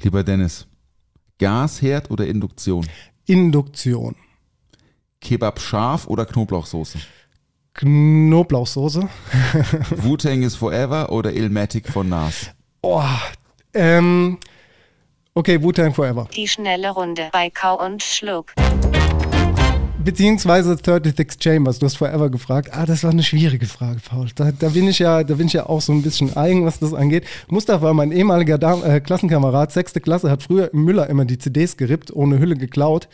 Lieber Dennis, Gasherd oder Induktion? Induktion. Kebab scharf oder Knoblauchsoße? Knoblauchsoße. Wu-Tang is Forever oder Ilmatic von Nas? Oh, ähm, okay, Wu-Tang Forever. Die schnelle Runde bei Kau und Schluck. Beziehungsweise 36 Chambers, du hast Forever gefragt. Ah, das war eine schwierige Frage, Paul. Da, da, bin ich ja, da bin ich ja auch so ein bisschen eigen, was das angeht. Mustafa, mein ehemaliger Dam äh, Klassenkamerad, sechste Klasse, hat früher im Müller immer die CDs gerippt, ohne Hülle geklaut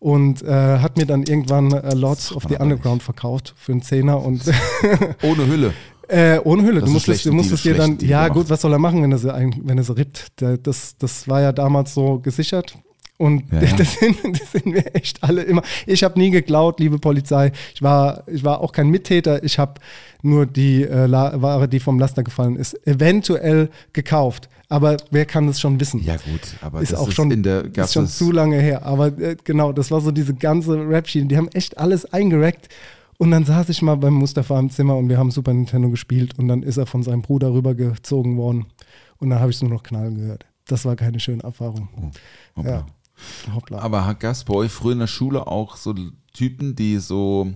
und äh, hat mir dann irgendwann äh, Lords of the Underground verkauft für einen Zehner und Ohne Hülle. Äh, ohne Hülle. Das Du musstest, du musstest dir dann, ja gut, was soll er machen, wenn er sie, wenn er sie rippt? Das, das war ja damals so gesichert. Und Ja. Das, sind, das sind wir echt alle immer. Ich habe nie geklaut, liebe Polizei. Ich war, ich war auch kein Mittäter. Ich habe nur die äh, Ware, die vom Laster gefallen ist, eventuell gekauft. Aber wer kann das schon wissen? Ja gut, aber ist das auch ist schon, in der ist schon zu lange her. Aber äh, genau, das war so diese ganze Rap-Schiene. Die haben echt alles eingerackt. Und dann saß ich mal beim Mustafa im Zimmer und wir haben Super Nintendo gespielt. Und dann ist er von seinem Bruder rübergezogen worden. Und dann habe ich nur noch knallen gehört. Das war keine schöne Erfahrung. Hoppla. Ja. Hoppla. Aber bei euch früher in der Schule auch so Typen, die so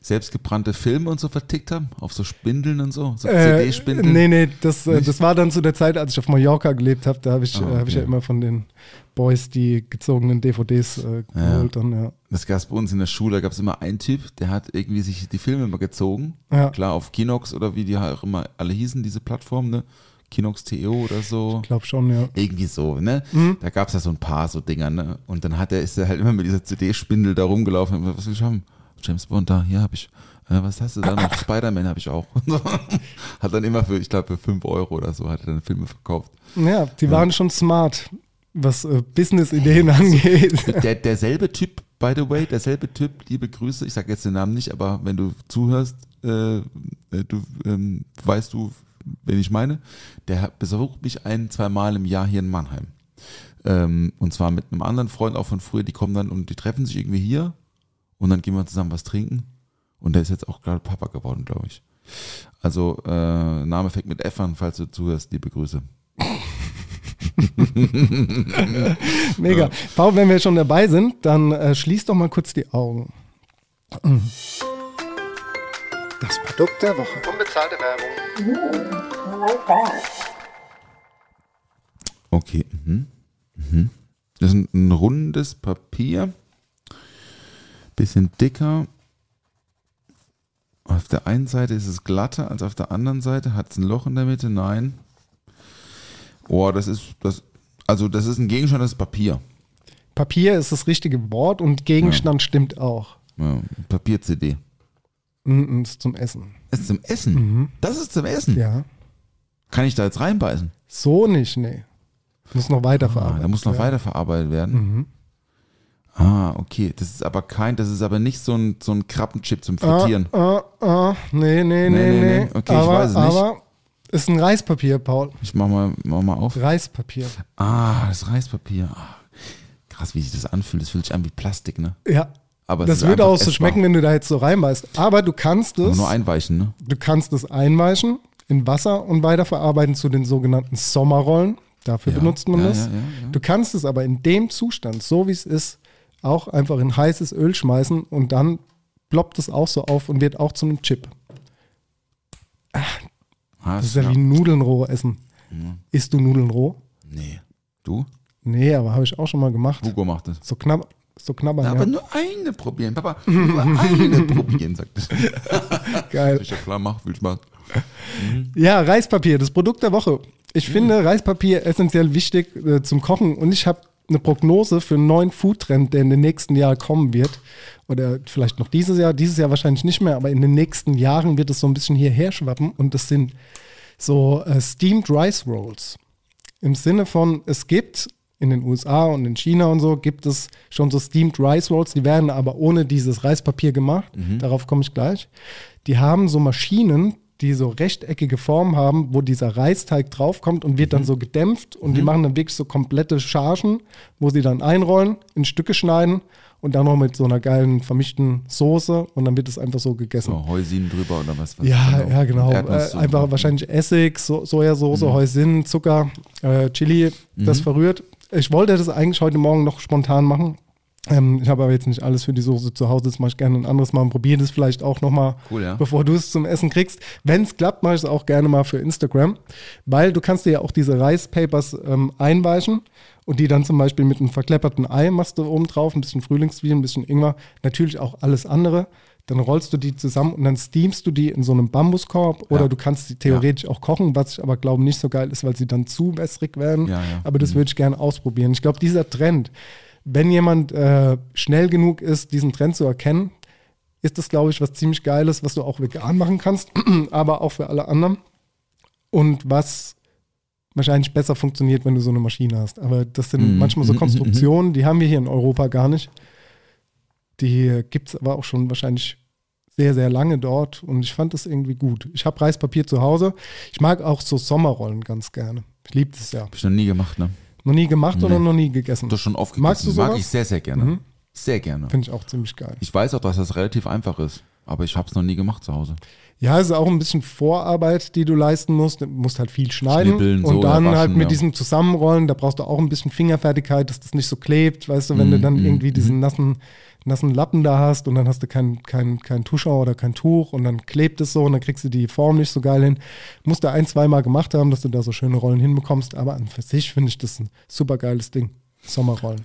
selbstgebrannte Filme und so vertickt haben? Auf so Spindeln und so? So Äh, CD-Spindeln? nee, nee, das, äh, das war dann zu der Zeit, als ich auf Mallorca gelebt habe. Da habe ich, Ah, äh, hab ich ja okay. immer von den Boys die gezogenen DVDs äh, geholt. Dann, ja. Das gab es bei uns in der Schule, da gab es immer einen Typ, der hat irgendwie sich die Filme immer gezogen. Ja. Klar, auf Kinox oder wie die auch immer alle hießen, diese Plattformen, ne? Kinox TO oder so. Ich glaube schon, ja. Irgendwie so, ne? Mhm. Da gab es ja so ein paar so Dinger, ne? Und dann hat er, ist er halt immer mit dieser CD-Spindel da rumgelaufen und gesagt, was will ich haben? James Bond da, hier habe ich. Äh, was hast du da noch? Spider-Man habe ich auch. hat dann immer für, ich glaube, für 5 Euro oder so, hat er dann Filme verkauft. Ja, die waren schon smart, was äh, Business-Ideen angeht. Der, derselbe Typ, by the way, derselbe Typ, liebe Grüße, ich sage jetzt den Namen nicht, aber wenn du zuhörst, äh, äh, du ähm, weißt du, wen ich meine, der besucht mich ein, zwei Mal im Jahr hier in Mannheim. Ähm, und zwar mit einem anderen Freund auch von früher, die kommen dann und die treffen sich irgendwie hier und dann gehen wir zusammen was trinken. Und der ist jetzt auch gerade Papa geworden, glaube ich. Also, äh, Name fängt mit F an, falls du zuhörst, liebe Grüße. Mega. Paul, wenn wir schon dabei sind, dann äh, schließ doch mal kurz die Augen. Das Produkt der Woche. Unbezahlte Werbung. Okay. Mhm. Mhm. Das ist ein, rundes Papier. Bisschen dicker. Auf der einen Seite ist es glatter als auf der anderen Seite. Hat es ein Loch in der Mitte? Nein. Oh, das ist das. Also das ist ein Gegenstand, das ist Papier. Papier ist das richtige Wort und Gegenstand stimmt auch. Ja, Papier-CD. Mm, ist zum Essen. Das ist zum Essen. Das ist zum Essen. Ja. Kann ich da jetzt reinbeißen? So nicht, nee. Muss noch Ah, weiterverarbeitet. da muss noch werden. weiterverarbeitet werden. Mhm. Ah, okay. Das ist aber kein, das ist aber nicht so ein, so ein Krabbenchip zum Ah, Frittieren. ah, ah, nee, nee, nee, nee, nee. nee. Okay, ich aber, weiß es nicht. Aber ist ein Reispapier, Paul. Ich mach mal, mach mal auf. Reispapier. Ah, das Reispapier. Ah, krass, wie sich das anfühlt. Das fühlt sich an wie Plastik, ne? Ja. Aber das würde auch so schmecken, wenn du da jetzt so reinbeißt. Aber du kannst es, nur einweichen, ne? du kannst es einweichen in Wasser und weiterverarbeiten zu den sogenannten Sommerrollen. Dafür Ja, benutzt man ja, das. ja. Du kannst es aber in dem Zustand, so wie es ist, auch einfach in heißes Öl schmeißen und dann ploppt es auch so auf und wird auch zu einem Chip. Ah, Das ist ja wie Nudeln roh essen. Isst du Nudeln roh? Nee. Du? Nee, aber habe ich auch schon mal gemacht. Hugo macht das. So knapp, so knabbern. Ja, aber nur eine probieren. Papa, nur eine probieren, sagt er. Geil. Ich ja klar, mach, viel Spaß. Ja, Reispapier, das Produkt der Woche. Ich finde Reispapier essentiell wichtig äh, zum Kochen und ich habe eine Prognose für einen neuen Foodtrend, der in den nächsten Jahren kommen wird. Oder vielleicht noch dieses Jahr, dieses Jahr wahrscheinlich nicht mehr, aber in den nächsten Jahren wird es so ein bisschen hierher schwappen und das sind so äh, Steamed Rice Rolls. Im Sinne von, es gibt in den USA und in China und so gibt es schon so Steamed Rice Rolls, die werden aber ohne dieses Reispapier gemacht. Darauf komme ich gleich. Die haben so Maschinen, die so rechteckige Formen haben, wo dieser Reisteig draufkommt und wird dann so gedämpft und die machen dann wirklich so komplette Chargen, wo sie dann einrollen, in Stücke schneiden und dann noch mit so einer geilen vermischten Soße und dann wird es einfach so gegessen. So Heusin drüber oder was? was Ja, ja, genau. Äh, einfach wahrscheinlich Essig, so Sojasauce, Mhm. Heusin, Zucker, äh, Chili, das verrührt. Ich wollte das eigentlich heute Morgen noch spontan machen. Ähm, ich habe aber jetzt nicht alles für die Soße zu Hause. Das mache ich gerne ein anderes Mal und probiere das vielleicht auch nochmal, Cool, ja. bevor du es zum Essen kriegst. Wenn es klappt, mache ich es auch gerne mal für Instagram, weil du kannst dir ja auch diese Reispapers ähm, einweichen und die dann zum Beispiel mit einem verklepperten Ei machst du oben drauf, ein bisschen Frühlingszwiebeln, ein bisschen Ingwer, natürlich auch alles andere. Dann rollst du die zusammen und dann steamst du die in so einem Bambuskorb oder Ja. du kannst die theoretisch auch kochen, was ich aber glaube nicht so geil ist, weil sie dann zu wässrig werden. Ja, ja. Aber das würde ich gerne ausprobieren. Ich glaube, dieser Trend, wenn jemand äh, schnell genug ist, diesen Trend zu erkennen, ist das, glaube ich, was ziemlich Geiles, was du auch vegan machen kannst, aber auch für alle anderen. Und was wahrscheinlich besser funktioniert, wenn du so eine Maschine hast. Aber das sind Mhm. manchmal so Mhm, mhm, Konstruktionen, die haben wir hier in Europa gar nicht. Die gibt es aber auch schon wahrscheinlich sehr, sehr lange dort und ich fand das irgendwie gut. Ich habe Reispapier zu Hause. Ich mag auch so Sommerrollen ganz gerne. Ich liebe das ja. Hab ich noch nie gemacht, ne? Noch nie gemacht oder Nee. noch nie gegessen? Das schon oft Magst du gegessen. Mag sowas? ich sehr, sehr gerne. Mhm. Sehr gerne. Finde ich auch ziemlich geil. Ich weiß auch, dass das relativ einfach ist, aber ich habe es noch nie gemacht zu Hause. Ja, es ist auch ein bisschen Vorarbeit, die du leisten musst. Du musst halt viel schneiden Schnippeln, und so, dann halt waschen, mit ja. diesem Zusammenrollen, da brauchst du auch ein bisschen Fingerfertigkeit, dass das nicht so klebt, weißt du, wenn du Mhm, dann mhm, irgendwie diesen nassen, nassen Lappen da hast und dann hast du kein, kein, kein Tuschau oder kein Tuch und dann klebt es so und dann kriegst du die Form nicht so geil hin. Musst du ein, zweimal gemacht haben, dass du da so schöne Rollen hinbekommst, aber an für sich finde ich das ein super geiles Ding. Sommerrollen.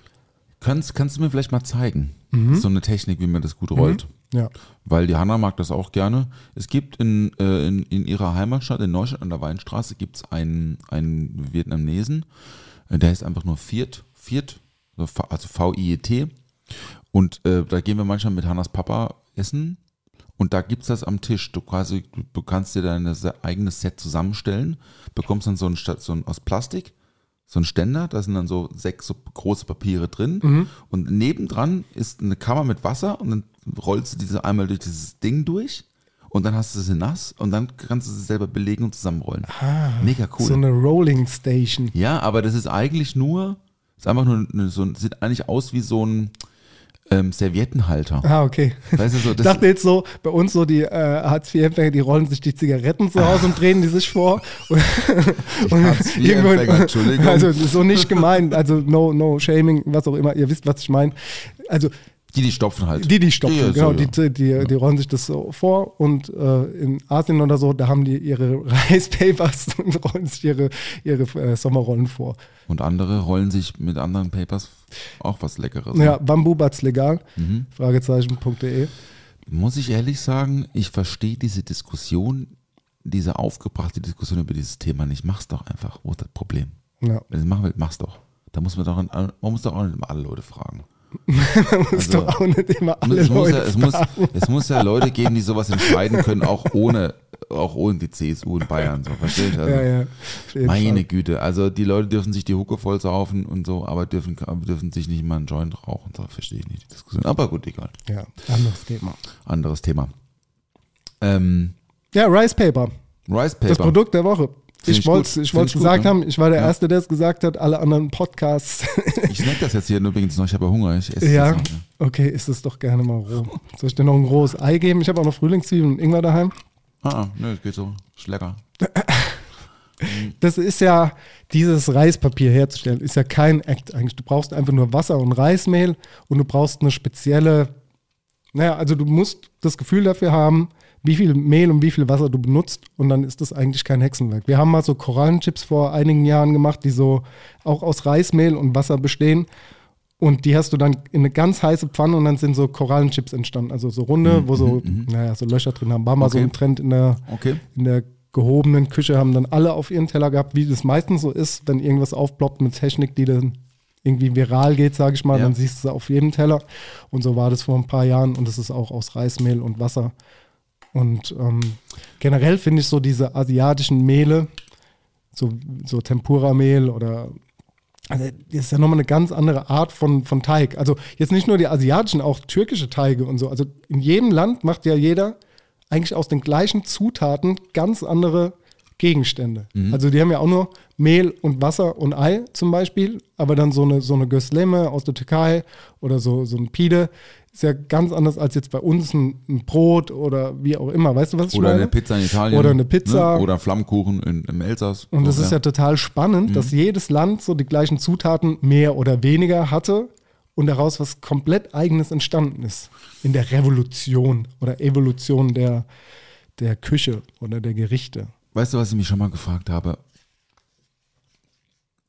Kannst, kannst du mir vielleicht mal zeigen, Mhm. so eine Technik, wie man das gut rollt? Ja. Weil die Hanna mag das auch gerne. Es gibt in, äh, in, in ihrer Heimatstadt, in Neustadt an der Weinstraße, gibt es einen, einen Vietnamesen, äh, der heißt einfach nur Viet, Viet, also V-I-E-T. Und äh, da gehen wir manchmal mit Hannas Papa essen. Und da gibt es das am Tisch. Du, quasi, du, kannst dir dein eigenes Set zusammenstellen, bekommst dann so ein, so ein aus Plastik, so ein Ständer, da sind dann so sechs so große Papiere drin. Und nebendran ist eine Kammer mit Wasser und dann rollst du diese einmal durch dieses Ding durch und dann hast du sie nass und dann kannst du sie selber belegen und zusammenrollen. Mega cool. So eine Rolling Station. ja, aber das ist eigentlich nur, ist einfach nur eine, so, sieht eigentlich aus wie so ein ähm, Serviettenhalter. Ah, okay. Weißt du, so, Ich das, dachte jetzt so, bei uns so die äh, Hartz-IV-Empfänger, die rollen sich die Zigaretten zu Hause und drehen die sich vor. Und, Hartz-IV-Empfänger, irgendwo- Entschuldigung. Also so nicht gemeint, also no, no shaming, was auch immer, ihr wisst, was ich meine. Also die, die stopfen halt. die, die stopfen, Ja, ja, genau, so, ja. die, die, die rollen sich das so vor und äh, in Asien oder so, da haben die ihre Reispapers und rollen sich ihre, ihre äh, Sommerrollen vor. Und andere rollen sich mit anderen Papers auch was Leckeres. Ja, Bambubatz legal, Mhm. Fragezeichen.de. Muss ich ehrlich sagen, ich verstehe diese Diskussion, diese aufgebrachte Diskussion über dieses Thema nicht. Mach's doch einfach. Wo ist das Problem? Ja. Wenn du es machen willst, mach's doch. Da muss man doch, an- man muss doch auch nicht alle Leute fragen. Man muss Also, doch auch nicht immer alle es, muss Leute ja, es, muss, es muss ja Leute geben, die sowas entscheiden können, auch ohne, auch ohne die CSU in Bayern. So, verstehst du? Also, Ja, ja. Meine Fall. Güte, also die Leute dürfen sich die Hucke voll saufen und so, aber dürfen, dürfen sich nicht mal einen Joint rauchen. So verstehe ich nicht die Diskussion. Aber gut, egal. Ja, anderes Thema. Anderes Thema. Ähm, Ja, Rice Paper, Rice Paper. das Produkt der Woche. Find Ich wollte es ich gut, gesagt ne? haben, ich war der Ja. Erste, der es gesagt hat, alle anderen Podcasts. Ich snack das jetzt hier übrigens noch, ich habe ja Hunger. Ich esse ja, noch. okay, isst es doch gerne mal roh. Soll ich dir noch ein rohes Ei geben? Ich habe auch noch Frühlingszwiebeln und Ingwer daheim. Ah, nö, geht so. Ist lecker. Das ist ja, dieses Reispapier herzustellen, ist ja kein Act eigentlich. Du brauchst einfach nur Wasser und Reismehl und du brauchst eine spezielle, naja, also du musst das Gefühl dafür haben, wie viel Mehl und wie viel Wasser du benutzt und dann ist das eigentlich kein Hexenwerk. Wir haben mal so Korallenchips vor einigen Jahren gemacht, die so auch aus Reismehl und Wasser bestehen und die hast du dann in eine ganz heiße Pfanne und dann sind so Korallenchips entstanden, also so runde, wo so, naja, so Löcher drin haben. War mal so Okay. ein Trend in der, Okay. in der gehobenen Küche haben dann alle auf ihren Teller gehabt, wie das meistens so ist, wenn irgendwas aufploppt mit Technik, die dann irgendwie viral geht, sage ich mal, Ja. dann siehst du es auf jedem Teller. Und so war das vor ein paar Jahren und es ist auch aus Reismehl und Wasser. Und ähm, generell finde ich so diese asiatischen Mehle, so, so Tempura-Mehl oder Also das ist ja nochmal eine ganz andere Art von, von Teig. Also jetzt nicht nur die asiatischen, auch türkische Teige und so. Also in jedem Land macht ja jeder eigentlich aus den gleichen Zutaten ganz andere Gegenstände. Also die haben ja auch nur Mehl und Wasser und Ei zum Beispiel, aber dann so eine, so eine Gösleme aus der Türkei oder so, so ein Pide ist ja ganz anders als jetzt bei uns ein, ein Brot oder wie auch immer. Weißt du, was ich Oder meine? eine Pizza in Italien. Oder eine Pizza. Ne? Oder Flammkuchen in, im Elsass. Und So, das ist ja total spannend, dass jedes Land so die gleichen Zutaten mehr oder weniger hatte und daraus was komplett eigenes entstanden ist. In der Revolution oder Evolution der, der Küche oder der Gerichte. Weißt du, was ich mich schon mal gefragt habe?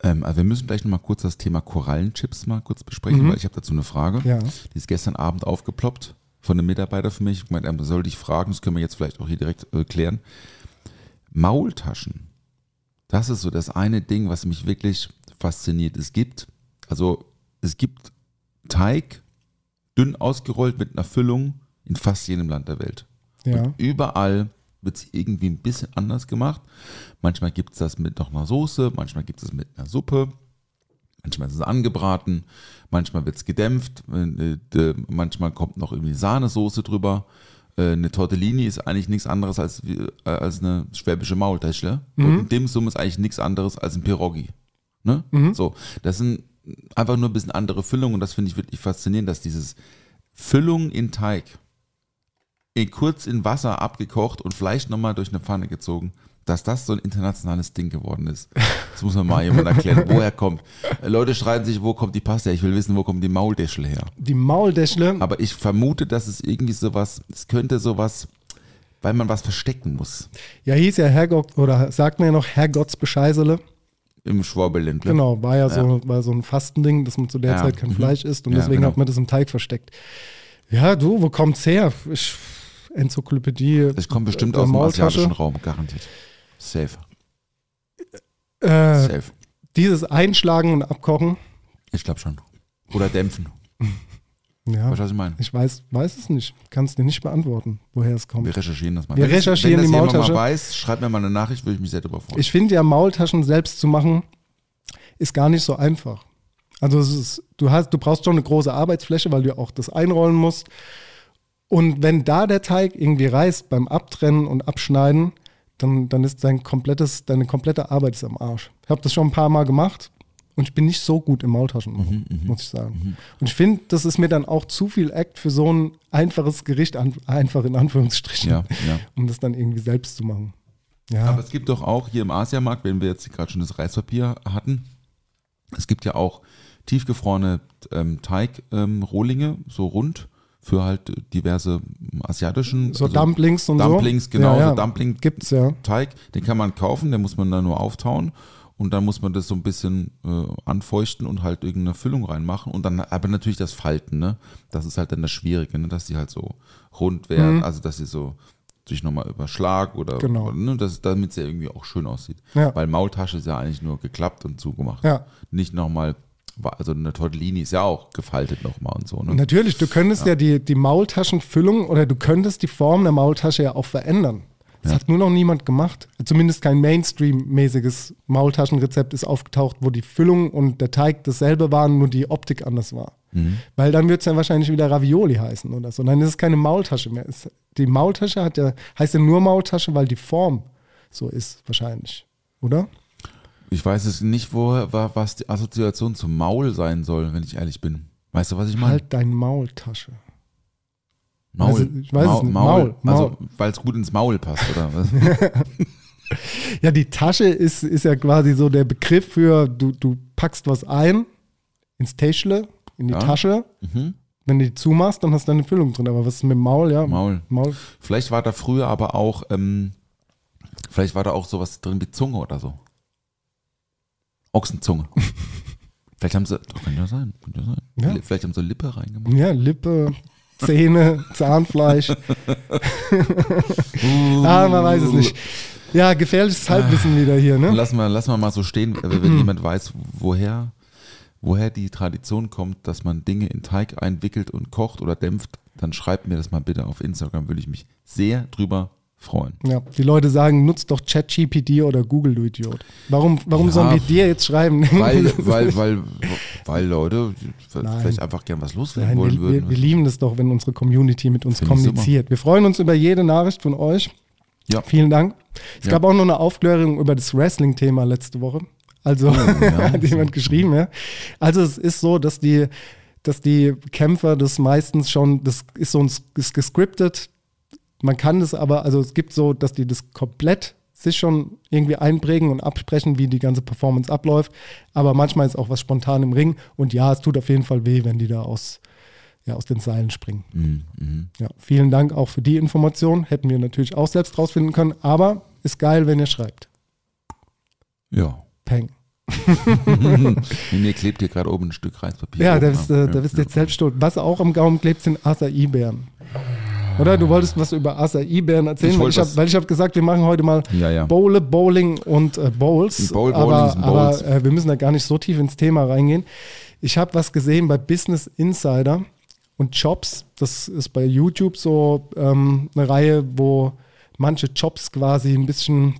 Ähm, also wir müssen gleich nochmal kurz das Thema Korallenchips mal kurz besprechen, weil ich habe dazu eine Frage. Ja. Die ist gestern Abend aufgeploppt von einem Mitarbeiter für mich. Ich meinte, er soll dich fragen, das können wir jetzt vielleicht auch hier direkt äh, klären. Maultaschen. Das ist so das eine Ding, was mich wirklich fasziniert. Es gibt, also es gibt Teig, dünn ausgerollt mit einer Füllung in fast jedem Land der Welt. Ja. Und überall wird es irgendwie ein bisschen anders gemacht. Manchmal gibt es das mit noch einer Soße, manchmal gibt es es mit einer Suppe, manchmal ist es angebraten, manchmal wird es gedämpft, äh, äh, manchmal kommt noch irgendwie Sahnesoße drüber. Äh, Eine Tortellini ist eigentlich nichts anderes als, als eine schwäbische Maultäschle. Und ein Dimsum ist eigentlich nichts anderes als ein Pierogi. Ne? So, das sind einfach nur ein bisschen andere Füllungen und das finde ich wirklich faszinierend, dass dieses Füllung in Teig kurz in Wasser abgekocht und Fleisch nochmal durch eine Pfanne gezogen, dass das so ein internationales Ding geworden ist. Das muss man mal jemand erklären, woher kommt. Leute streiten sich, wo kommt die Pasta her? Ich will wissen, wo kommt die Maultäschel her. Die Maultäschle, Aber ich vermute, dass es irgendwie sowas, es könnte sowas, weil man was verstecken muss ja hieß ja Herrgott, oder sagt man ja noch Herrgottsbescheißele. im Schwabeländle. Genau, war ja, so, war so ein Fastending, dass man zu der Ja, Zeit kein mhm. Fleisch isst und Ja, deswegen genau. hat man das im Teig versteckt. Ja, du, wo kommt's her? Ich, Enzyklopädie. Das kommt bestimmt der aus dem asiatischen Raum, garantiert. Safe. Äh, Safe. dieses Einschlagen und Abkochen. Ich glaube schon. Oder dämpfen. Ja, Weißt du, was ich meine? ich weiß, weiß es nicht. Kann es dir nicht beantworten, woher es kommt. Wir recherchieren das mal. Wir Wenn recherchieren wenn das die jemand Maultasche. mal weiß, schreibt mir mal eine Nachricht, würde ich mich sehr darüber freuen. Ich finde ja, Maultaschen selbst zu machen, ist gar nicht so einfach. Also ist, du hast, du brauchst schon eine große Arbeitsfläche, weil du auch das einrollen musst. Und wenn da der Teig irgendwie reißt beim Abtrennen und Abschneiden, dann, dann ist dein komplettes, deine komplette Arbeit ist am Arsch. Ich habe das schon ein paar Mal gemacht und ich bin nicht so gut im Maultaschen machen, Mhm, muss ich sagen. Und ich finde, das ist mir dann auch zu viel Act für so ein einfaches Gericht, an, einfach in Anführungsstrichen, Ja, ja. um das dann irgendwie selbst zu machen. Ja, Aber es gibt doch auch hier im Asiamarkt, wenn wir jetzt gerade schon das Reispapier hatten, es gibt ja auch tiefgefrorene ähm, Teig-Rohlinge, so rund, für halt diverse asiatischen. so also Dumplings und so. Dumplings, genau, Ja, ja. so Dumpling Gibt's ja. Teig, den kann man kaufen, den muss man dann nur auftauen und dann muss man das so ein bisschen äh, anfeuchten und halt irgendeine Füllung reinmachen und dann aber natürlich das Falten, ne? Das ist halt dann das Schwierige, ne? dass die halt so rund werden, also dass sie so sich nochmal überschlagen oder, Genau. oder ne? das, damit es ja irgendwie auch schön aussieht. Ja. Weil Maultasche ist ja eigentlich nur geklappt und zugemacht. Ja. Nicht nochmal, also eine Tortellini ist ja auch gefaltet nochmal und so. Ne? Natürlich, du könntest ja, die, die Maultaschenfüllung oder du könntest die Form der Maultasche ja auch verändern. Das hat nur noch niemand gemacht. Zumindest kein Mainstream-mäßiges Maultaschenrezept ist aufgetaucht, wo die Füllung und der Teig dasselbe waren, nur die Optik anders war. Weil dann wird es ja wahrscheinlich wieder Ravioli heißen oder so. Dann ist es keine Maultasche mehr. Es, die Maultasche hat ja, heißt ja nur Maultasche, weil die Form so ist, wahrscheinlich. Oder? Ich weiß es nicht, wo, wa- was die Assoziation zum Maul sein soll, wenn ich ehrlich bin. Weißt du, was ich meine? Halt dein Maultasche. Maul. Also, ich weiß es Maul, nicht. Maul. Maul, Also, Maul. weil es gut ins Maul passt, oder was? Ja, die Tasche ist, ist ja quasi so der Begriff für, du, du packst was ein ins Täschle, in die Ja. Tasche. Wenn du die zumachst, dann hast du eine Füllung drin. Aber was ist mit dem Maul? Ja, Maul. Maul. Vielleicht war da früher aber auch, ähm, vielleicht war da auch sowas drin wie Zunge oder so. Ochsenzunge. vielleicht haben sie, doch, könnte ja sein, könnte ja sein. Ja. Vielleicht haben sie Lippe reingemacht. Ja, Lippe, Zähne, Zahnfleisch. ah, man weiß es nicht. Ja, gefährliches Halbwissen wieder hier, ne? Lass mal, lass mal mal so stehen, wenn wenn jemand weiß, woher, woher die Tradition kommt, dass man Dinge in Teig einwickelt und kocht oder dämpft, dann schreibt mir das mal bitte auf Instagram, würde ich mich sehr drüber freuen. Ja, die Leute sagen, nutzt doch ChatGPT oder Google, du Idiot. Warum, warum Ja. sollen wir dir jetzt schreiben? Weil, weil, weil, weil Leute Nein. vielleicht einfach gern was loswerden Nein, wollen wir, würden. wir, wir lieben es doch, wenn unsere Community mit uns Find kommuniziert. Wir freuen uns über jede Nachricht von euch. Ja. Vielen Dank. Es Ja. gab auch noch eine Aufklärung über das Wrestling-Thema letzte Woche. Also Oh, ja. hat jemand geschrieben, ja. Also es ist so, dass die, dass die Kämpfer das meistens schon, das ist so ein, ist gescriptet. Man kann das aber, also es gibt so, dass die das komplett sich schon irgendwie einprägen und absprechen, wie die ganze Performance abläuft. Aber manchmal ist auch was spontan im Ring. Und ja, es tut auf jeden Fall weh, wenn die da aus, ja, aus den Seilen springen. Mhm, mhm. Ja, vielen Dank auch für die Information. Hätten wir natürlich auch selbst rausfinden können. Aber ist geil, wenn ihr schreibt. Ja. Peng. Mir klebt hier gerade oben ein Stück Reispapier. Ja, da bist, äh, da bist du jetzt selbst schuld. Was auch am Gaumen klebt, sind Acai-Bären. Oder du wolltest was über Acai-Bären erzählen, Ich weil ich habe was- weil ich hab gesagt, wir machen heute mal Ja, ja. Bowle, Bowling und äh, Bowls. Bowl, aber Bowlings und Bowls. aber äh, wir müssen da gar nicht so tief ins Thema reingehen. Ich habe was gesehen bei Business Insider und Jobs. Das ist bei YouTube so ähm, eine Reihe, wo manche Jobs quasi ein bisschen,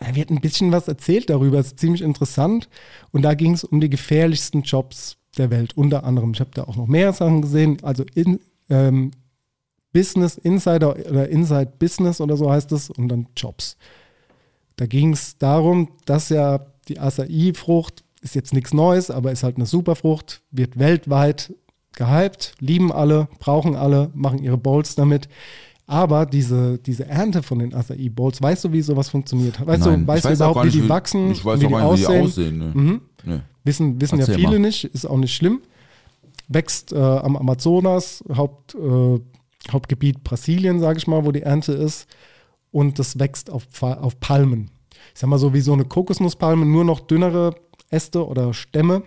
da wird ein bisschen was erzählt darüber. Das ist ziemlich interessant. Und da ging es um die gefährlichsten Jobs der Welt, unter anderem. Ich habe da auch noch mehr Sachen gesehen. Also in, ähm, Business Insider oder Inside Business oder so heißt es und dann Jobs. Da ging es darum, dass ja die Acai-Frucht ist jetzt nichts Neues, aber ist halt eine Superfrucht, wird weltweit gehypt, lieben alle, brauchen alle, machen ihre Bowls damit. Aber diese, diese Ernte von den Acai Bowls, weißt du, wie sowas funktioniert? Weißt Nein, du, weißt du überhaupt, gar wie nicht, die wachsen, Ich weiß wie auch die nicht, wie die aussehen? aussehen. Ne? Nee. Wissen, wissen ja viele mal. nicht, ist auch nicht schlimm. Wächst äh, am Amazonas, Haupt, äh, Hauptgebiet Brasilien, sage ich mal, wo die Ernte ist. Und das wächst auf, auf Palmen. Ich sag mal so wie so eine Kokosnusspalme, nur noch dünnere Äste oder Stämme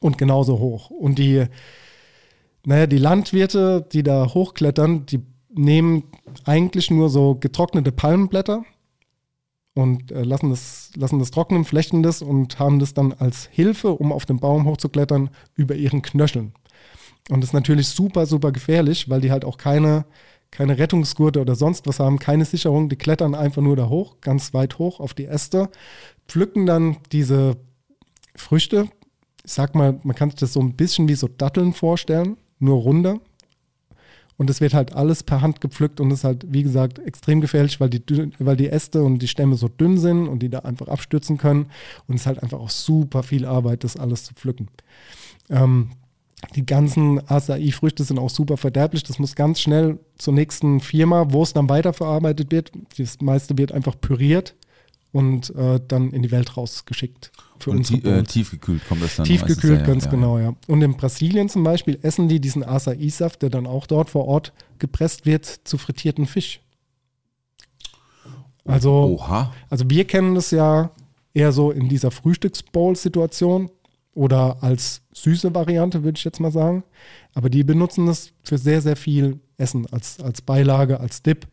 und genauso hoch. Und die, naja, die Landwirte, die da hochklettern, die nehmen eigentlich nur so getrocknete Palmenblätter und äh, lassen, das, lassen das trocknen, flechten das und haben das dann als Hilfe, um auf den Baum hochzuklettern, über ihren Knöcheln. Und das ist natürlich super, super gefährlich, weil die halt auch keine, keine Rettungsgurte oder sonst was haben, keine Sicherung. Die klettern einfach nur da hoch, ganz weit hoch auf die Äste, pflücken dann diese Früchte. Ich sag mal, man kann sich das so ein bisschen wie so Datteln vorstellen, nur runder. Und es wird halt alles per Hand gepflückt und ist halt, wie gesagt, extrem gefährlich, weil die, weil die Äste und die Stämme so dünn sind und die da einfach abstürzen können. Und es ist halt einfach auch super viel Arbeit, das alles zu pflücken. Ähm, die ganzen Acai-Früchte sind auch super verderblich. Das muss ganz schnell zur nächsten Firma, wo es dann weiterverarbeitet wird. Das meiste wird einfach püriert und äh, dann in die Welt rausgeschickt. Für Und tie äh, tiefgekühlt kommt das dann Tiefgekühlt, meistens, ganz genau, ja. Und in Brasilien zum Beispiel essen die diesen Acai-Saft, der dann auch dort vor Ort gepresst wird, zu frittierten Fisch. Also, Oha. also wir kennen das ja eher so in dieser Frühstücksbowl-Situation oder als süße Variante, würde ich jetzt mal sagen. Aber die benutzen das für sehr, sehr viel Essen, als, als Beilage, als Dip.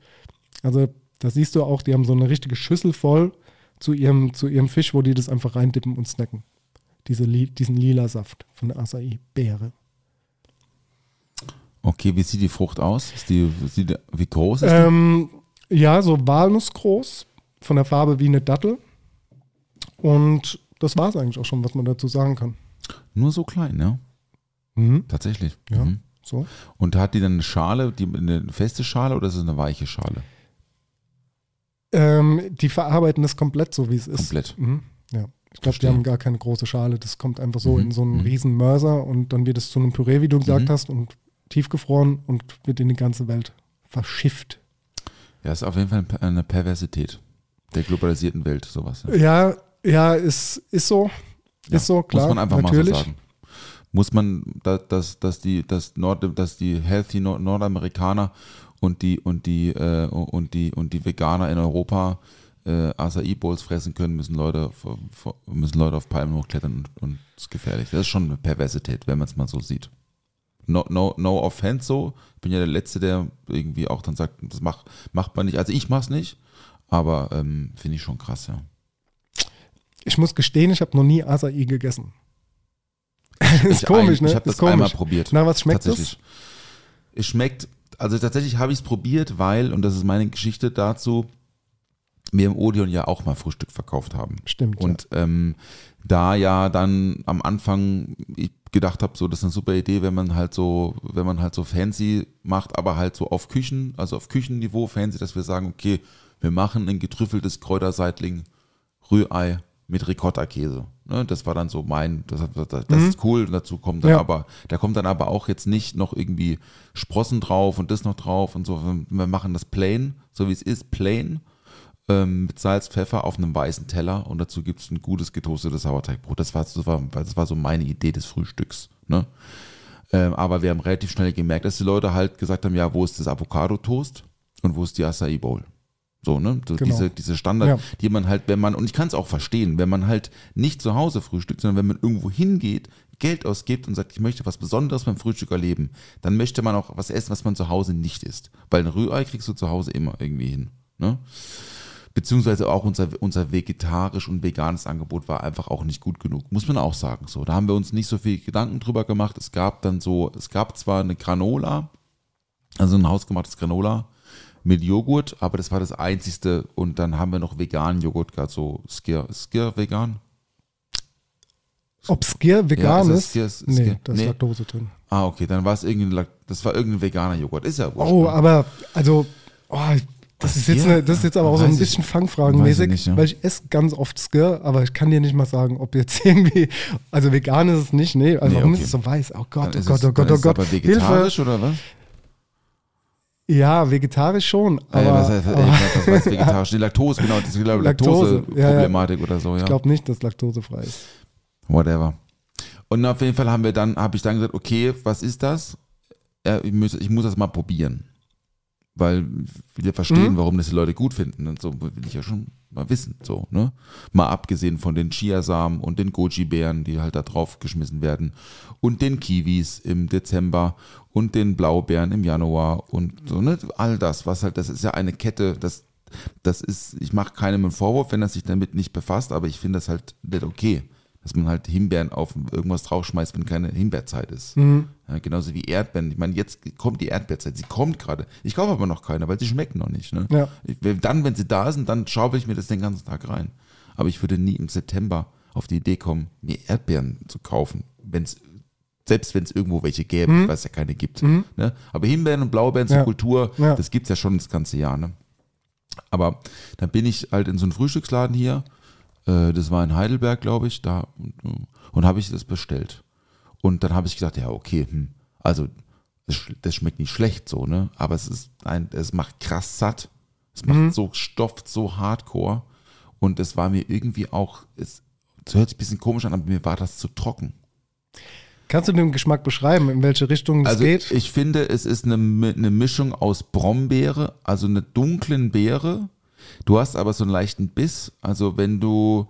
Also da siehst du auch, die haben so eine richtige Schüssel voll zu ihrem, zu ihrem Fisch, wo die das einfach reindippen und snacken. Diese, diesen lila Saft von der Acai-Beere. Okay, wie sieht die Frucht aus? Die, die- wie groß ist die? Ähm, ja, so walnussgroß, von der Farbe wie eine Dattel. Und das war es eigentlich auch schon, was man dazu sagen kann. Nur so klein, ne? Mhm. Tatsächlich. Ja. Mhm. So. Und hat die dann eine Schale, die, eine feste Schale oder ist es eine weiche Schale? Ähm, die verarbeiten das komplett so, wie es ist. Komplett. Mhm. Ja. Ich glaube, die haben gar keine große Schale. Das kommt einfach so Mhm. in so einen Mhm. riesen Mörser und dann wird es zu einem Püree, wie du gesagt Mhm. hast, und tiefgefroren und wird in die ganze Welt verschifft. Ja, ist auf jeden Fall eine Perversität der globalisierten Welt, sowas. Ja. Ja, ja, ist, ist so. Ja, ist so, klar. Muss man einfach natürlich. mal so sagen. Muss man, da- dass, dass, die, dass, Nord, dass die healthy Nord Nordamerikaner und die, und, die, äh, und, die, und die Veganer in Europa äh, Acai Bowls fressen können, müssen Leute, müssen Leute auf Palmen hochklettern und, und ist gefährlich. Das ist schon eine Perversität, wenn man es mal so sieht. No, no, no offense so. Ich bin ja der Letzte, der irgendwie auch dann sagt, das macht, macht man nicht. Also ich mach's nicht, aber ähm, finde ich schon krass, ja. Ich muss gestehen, ich habe noch nie Acai gegessen. ist komisch, ein- ne? Ich habe das einmal komisch. probiert. Na, was schmeckt Tatsächlich. Es schmeckt also tatsächlich habe ich es probiert, weil, und das ist meine Geschichte dazu, wir im Odeon ja auch mal Frühstück verkauft haben. Stimmt, ja. Und ähm, da ja dann am Anfang ich gedacht habe, so das ist eine super Idee, wenn man halt so, wenn man halt so fancy macht, aber halt so auf Küchen, also auf Küchenniveau fancy, dass wir sagen, okay, wir machen ein getrüffeltes Kräuterseitling, Rührei mit Ricotta-Käse. Ne, das war dann so mein, das, das, das ist cool. Dazu kommt dann Ja. aber, da kommt dann aber auch jetzt nicht noch irgendwie Sprossen drauf und das noch drauf und so. Wir machen das plain, so wie es ist, plain ähm, mit Salz, Pfeffer auf einem weißen Teller und dazu gibt es ein gutes getoastetes Sauerteigbrot. Das war, das war, das war so meine Idee des Frühstücks. Ne? Ähm, aber wir haben relativ schnell gemerkt, dass die Leute halt gesagt haben, ja, wo ist das Avocado-Toast und wo ist die Acai Bowl? So, ne? Genau. diese, diese Standard, Ja. die man halt, wenn man, und ich kann es auch verstehen, wenn man halt nicht zu Hause frühstückt, sondern wenn man irgendwo hingeht, Geld ausgibt und sagt, ich möchte was Besonderes beim Frühstück erleben, dann möchte man auch was essen, was man zu Hause nicht isst. Weil ein Rührei kriegst du zu Hause immer irgendwie hin. Ne? Beziehungsweise auch unser, unser vegetarisch und veganes Angebot war einfach auch nicht gut genug, muss man auch sagen. So, da haben wir uns nicht so viel Gedanken drüber gemacht. Es gab dann so, es gab zwar eine Granola, also ein hausgemachtes Granola mit Joghurt, aber das war das einzigste. Und dann haben wir noch veganen Joghurt gehabt, so Skir, Skir vegan. Ob Skier vegan Ja, ist? ist das Skier- nee, da ist nee. Laktose drin. Ah, okay, dann war es irgendein, das war irgendein veganer Joghurt. Ist ja wurscht. Oh, ne? aber, also, oh, das ist jetzt, eine, das ist jetzt aber auch so Weiß ein ich- bisschen fangfragenmäßig, nicht, ja. weil ich esse ganz oft Skir, aber ich kann dir nicht mal sagen, ob jetzt irgendwie, also vegan ist es nicht, nee, also Nee, warum okay. ist es so weiß? Oh Gott, Dann oh ist Gott, es- oh Gott, oh ist es Gott. aber vegetarisch oder was? Ja, vegetarisch schon, aber, äh, was heißt, aber was heißt vegetarisch? Die Laktose, genau, das ist glaube ich Laktose, Laktose-Problematik oder so, ja. ich glaube nicht, dass laktosefrei ist. Whatever. Und auf jeden Fall haben wir dann, habe ich dann gesagt, okay, was ist das? Ja, ich, muss, ich muss das mal probieren. Weil wir verstehen, Mhm. warum das die Leute gut finden. Und so will ich ja schon mal wissen. So, ne? Mal abgesehen von den Chiasamen und den Goji-Beeren, die halt da drauf geschmissen werden. Und den Kiwis im Dezember und den Blaubeeren im Januar und so, ne? All das, was halt, das ist ja eine Kette, das, das ist, ich mache keinem einen Vorwurf, wenn er sich damit nicht befasst, aber ich finde das halt nicht okay, dass man halt Himbeeren auf irgendwas draufschmeißt, wenn keine Himbeerzeit ist. Ja, genauso wie Erdbeeren. Ich meine, jetzt kommt die Erdbeerzeit, sie kommt gerade. Ich kaufe aber noch keine, weil sie schmecken noch nicht. Ne? Ja. Ich, wenn- dann, wenn sie da sind, dann schaufel ich mir das den ganzen Tag rein. Aber ich würde nie im September auf die Idee kommen, mir Erdbeeren zu kaufen, wenn's, selbst wenn es irgendwo welche gäbe, weil es ja keine gibt. Ne? Aber Himbeeren und Blaubeeren zur Ja. Kultur, Ja. das gibt es ja schon das ganze Jahr. Ne? Aber dann bin ich halt in so einen Frühstücksladen hier, äh, das war in Heidelberg, glaube ich, da und, und habe ich das bestellt. Und dann habe ich gedacht, ja, okay, hm, also das, das schmeckt nicht schlecht so, ne? Aber es ist ein, es macht krass satt. Es macht so stofft so hardcore. Und es war mir irgendwie auch, es, es hört sich ein bisschen komisch an, aber mir war das zu trocken. Kannst du den Geschmack beschreiben, in welche Richtung es Also geht? ich finde, es ist eine, eine Mischung aus Brombeere, also eine dunklen Beere. Du hast aber so einen leichten Biss. Also wenn du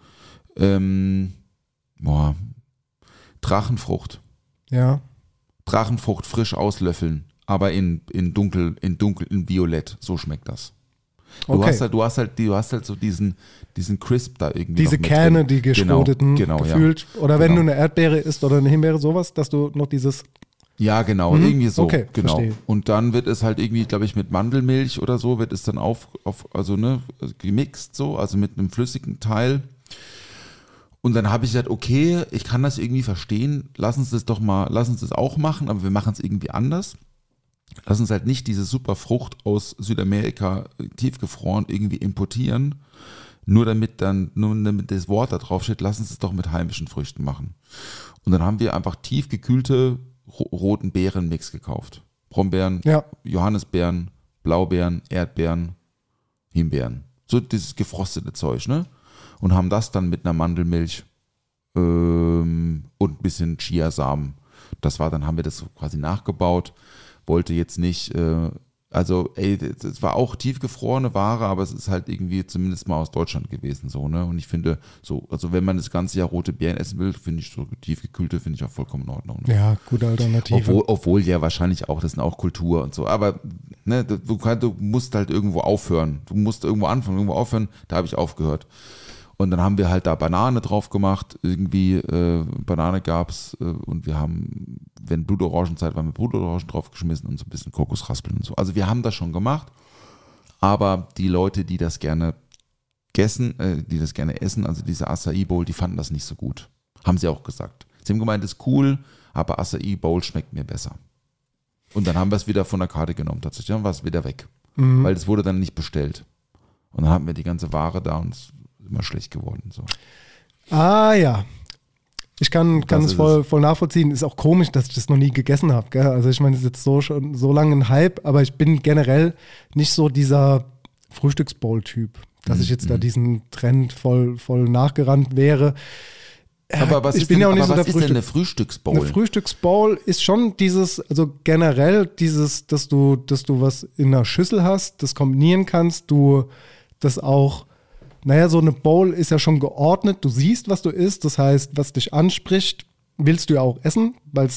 ähm, boah, Drachenfrucht, ja. Drachenfrucht frisch auslöffeln, aber in, in dunkel, in dunkel, in violett. So schmeckt das. Du Okay. hast halt, du hast halt, du hast halt so diesen, diesen Crisp da irgendwie. Diese Kerne, die geschroteten, genau, genau, gefühlt. Oder wenn Genau. du eine Erdbeere isst oder eine Himbeere, sowas, dass du noch dieses. Ja, genau, Mhm. irgendwie so. Okay, genau. verstehe. Und dann wird es halt irgendwie, glaube ich, mit Mandelmilch oder so, wird es dann auf, auf also ne, gemixt so, also mit einem flüssigen Teil. Und dann habe ich gesagt, okay, ich kann das irgendwie verstehen, lass uns das doch mal, lass uns das auch machen, aber wir machen es irgendwie anders. Lass uns halt nicht diese super Frucht aus Südamerika tiefgefroren irgendwie importieren, nur damit dann, nur damit das Wort da drauf steht, lass uns es doch mit heimischen Früchten machen. Und dann haben wir einfach tiefgekühlte ro roten Beerenmix gekauft. Brombeeren, Ja. Johannisbeeren, Blaubeeren, Erdbeeren, Himbeeren. So dieses gefrostete Zeug, ne? Und haben das dann mit einer Mandelmilch ähm, und ein bisschen Chiasamen. Das war, dann haben wir das so quasi nachgebaut. Wollte jetzt nicht, äh, also ey, das war auch tiefgefrorene Ware, aber es ist halt irgendwie zumindest mal aus Deutschland gewesen, so, ne? Und ich finde, so, also wenn man das ganze Jahr rote Beeren essen will, finde ich so tiefgekühlte, finde ich auch vollkommen in Ordnung. Ne? Ja, gute Alternative. Obwohl, obwohl ja wahrscheinlich auch, das sind auch Kultur und so. Aber ne, du, du musst halt irgendwo aufhören. Du musst irgendwo anfangen, irgendwo aufhören. Da habe ich aufgehört. Und dann haben wir halt da Banane drauf gemacht. Irgendwie äh, Banane gab's äh, und wir haben, wenn Blutorangenzeit war, mit Blutorangen draufgeschmissen und so ein bisschen Kokosraspeln und so. Also wir haben das schon gemacht. Aber die Leute, die das gerne gessen, äh, die das gerne essen, also diese Acai Bowl, die fanden das nicht so gut. Haben sie auch gesagt. Sie haben gemeint, ist cool, aber Acai Bowl schmeckt mir besser. Und dann haben wir es wieder von der Karte genommen. Tatsächlich dann war es wieder weg. Weil es wurde dann nicht bestellt. Und dann hatten wir die ganze Ware da und es immer schlecht geworden. So. Ah ja. Ich kann, kann es voll, voll nachvollziehen. Ist auch komisch, dass ich das noch nie gegessen habe. Also ich meine, es ist jetzt so schon so lange ein Hype, aber ich bin generell nicht so dieser Frühstücksbowl-Typ, dass ich jetzt da Mhm. diesen Trend voll, voll nachgerannt wäre. Aber was ich ist bin denn, ja auch nicht so was der ist denn eine Frühstück- Frühstücksbowl? Eine Frühstücksbowl ist schon dieses, also generell dieses, dass du, dass du was in einer Schüssel hast, das kombinieren kannst, du das auch, naja, so eine Bowl ist ja schon geordnet, du siehst, was du isst, das heißt, was dich anspricht, willst du ja auch essen, weil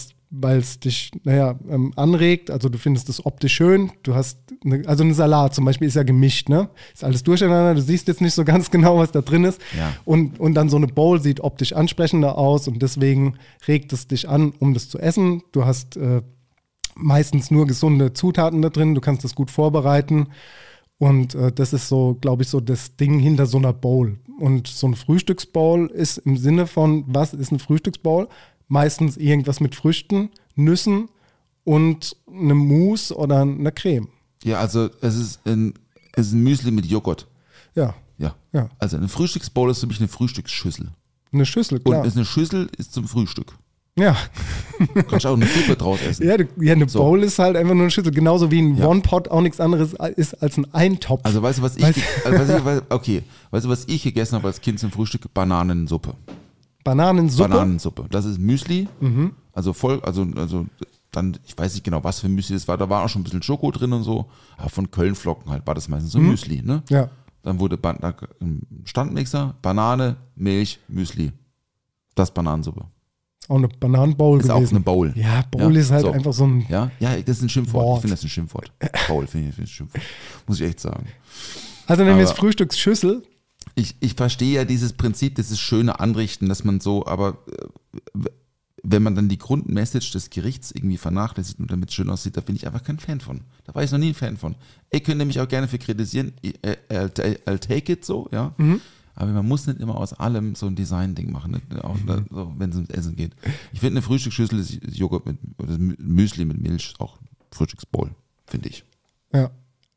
es dich, naja, ähm, anregt, also du findest es optisch schön, du hast, eine, also ein Salat zum Beispiel ist ja gemischt, ne? Ist alles durcheinander, du siehst jetzt nicht so ganz genau, was da drin ist. Ja. Und, und dann so eine Bowl sieht optisch ansprechender aus und deswegen regt es dich an, um das zu essen. Du hast äh, meistens nur gesunde Zutaten da drin, du kannst das gut vorbereiten. Und äh, das ist so, glaube ich, so das Ding hinter so einer Bowl. Und so ein Frühstücksbowl ist im Sinne von, was ist ein Frühstücksbowl? Meistens irgendwas mit Früchten, Nüssen und eine Mousse oder eine Creme. ja, also es ist, ein, es ist ein Müsli mit Joghurt. Ja, Ja. Ja. Also eine Frühstücksbowl ist für mich eine Frühstücksschüssel. eine Schüssel, Und klar. ist eine Schüssel ist zum Frühstück. Ja. Du kannst auch eine Suppe draus essen. Ja, ja, eine So. Bowl ist halt einfach nur eine Schüssel. Genauso wie ein Ja. One-Pot auch nichts anderes ist als ein Eintopf. Also weißt du, was ich, Weißt- also, was- okay, weißt du, was ich gegessen habe als Kind zum Frühstück? Bananensuppe. Bananensuppe. Bananensuppe. Das ist Müsli. Mhm. Also voll, also, also dann, ich weiß nicht genau, was für Müsli das war. Da war auch schon ein bisschen Schoko drin und so. Aber von Kölnflocken halt war das meistens so Müsli, ne? Mhm. Ja. Dann wurde Ban im Standmixer, Banane, Milch, Müsli. Das Bananensuppe. Auch eine Bananenbowl Ist gewesen. auch eine Bowl. Ja, Bowl ist halt so. einfach so ein. Ja, ja, das ist ein Schimpfwort. Wort. Ich finde das ein Schimpfwort. Bowl finde ich, finde ich ein Schimpfwort. Muss ich echt sagen. Also nehmen wir jetzt Frühstücksschüssel. Ich, ich verstehe ja dieses Prinzip, dieses schöne Anrichten, dass man so, aber äh, wenn man dann die Grundmessage des Gerichts irgendwie vernachlässigt und damit schön aussieht, da bin ich einfach kein Fan von. Da war ich noch nie ein Fan von. Ihr könnt mich auch gerne für kritisieren, Ich- äh, I'll, I'll take it so, ja. Mhm. Aber man muss nicht immer aus allem so ein Design-Ding machen, auch da, so, wenn es ums Essen geht. Ich finde, eine Frühstücksschüssel ist Joghurt mit, oder Mü- Müsli mit Milch auch Frühstücksbowl, finde ich. Ja.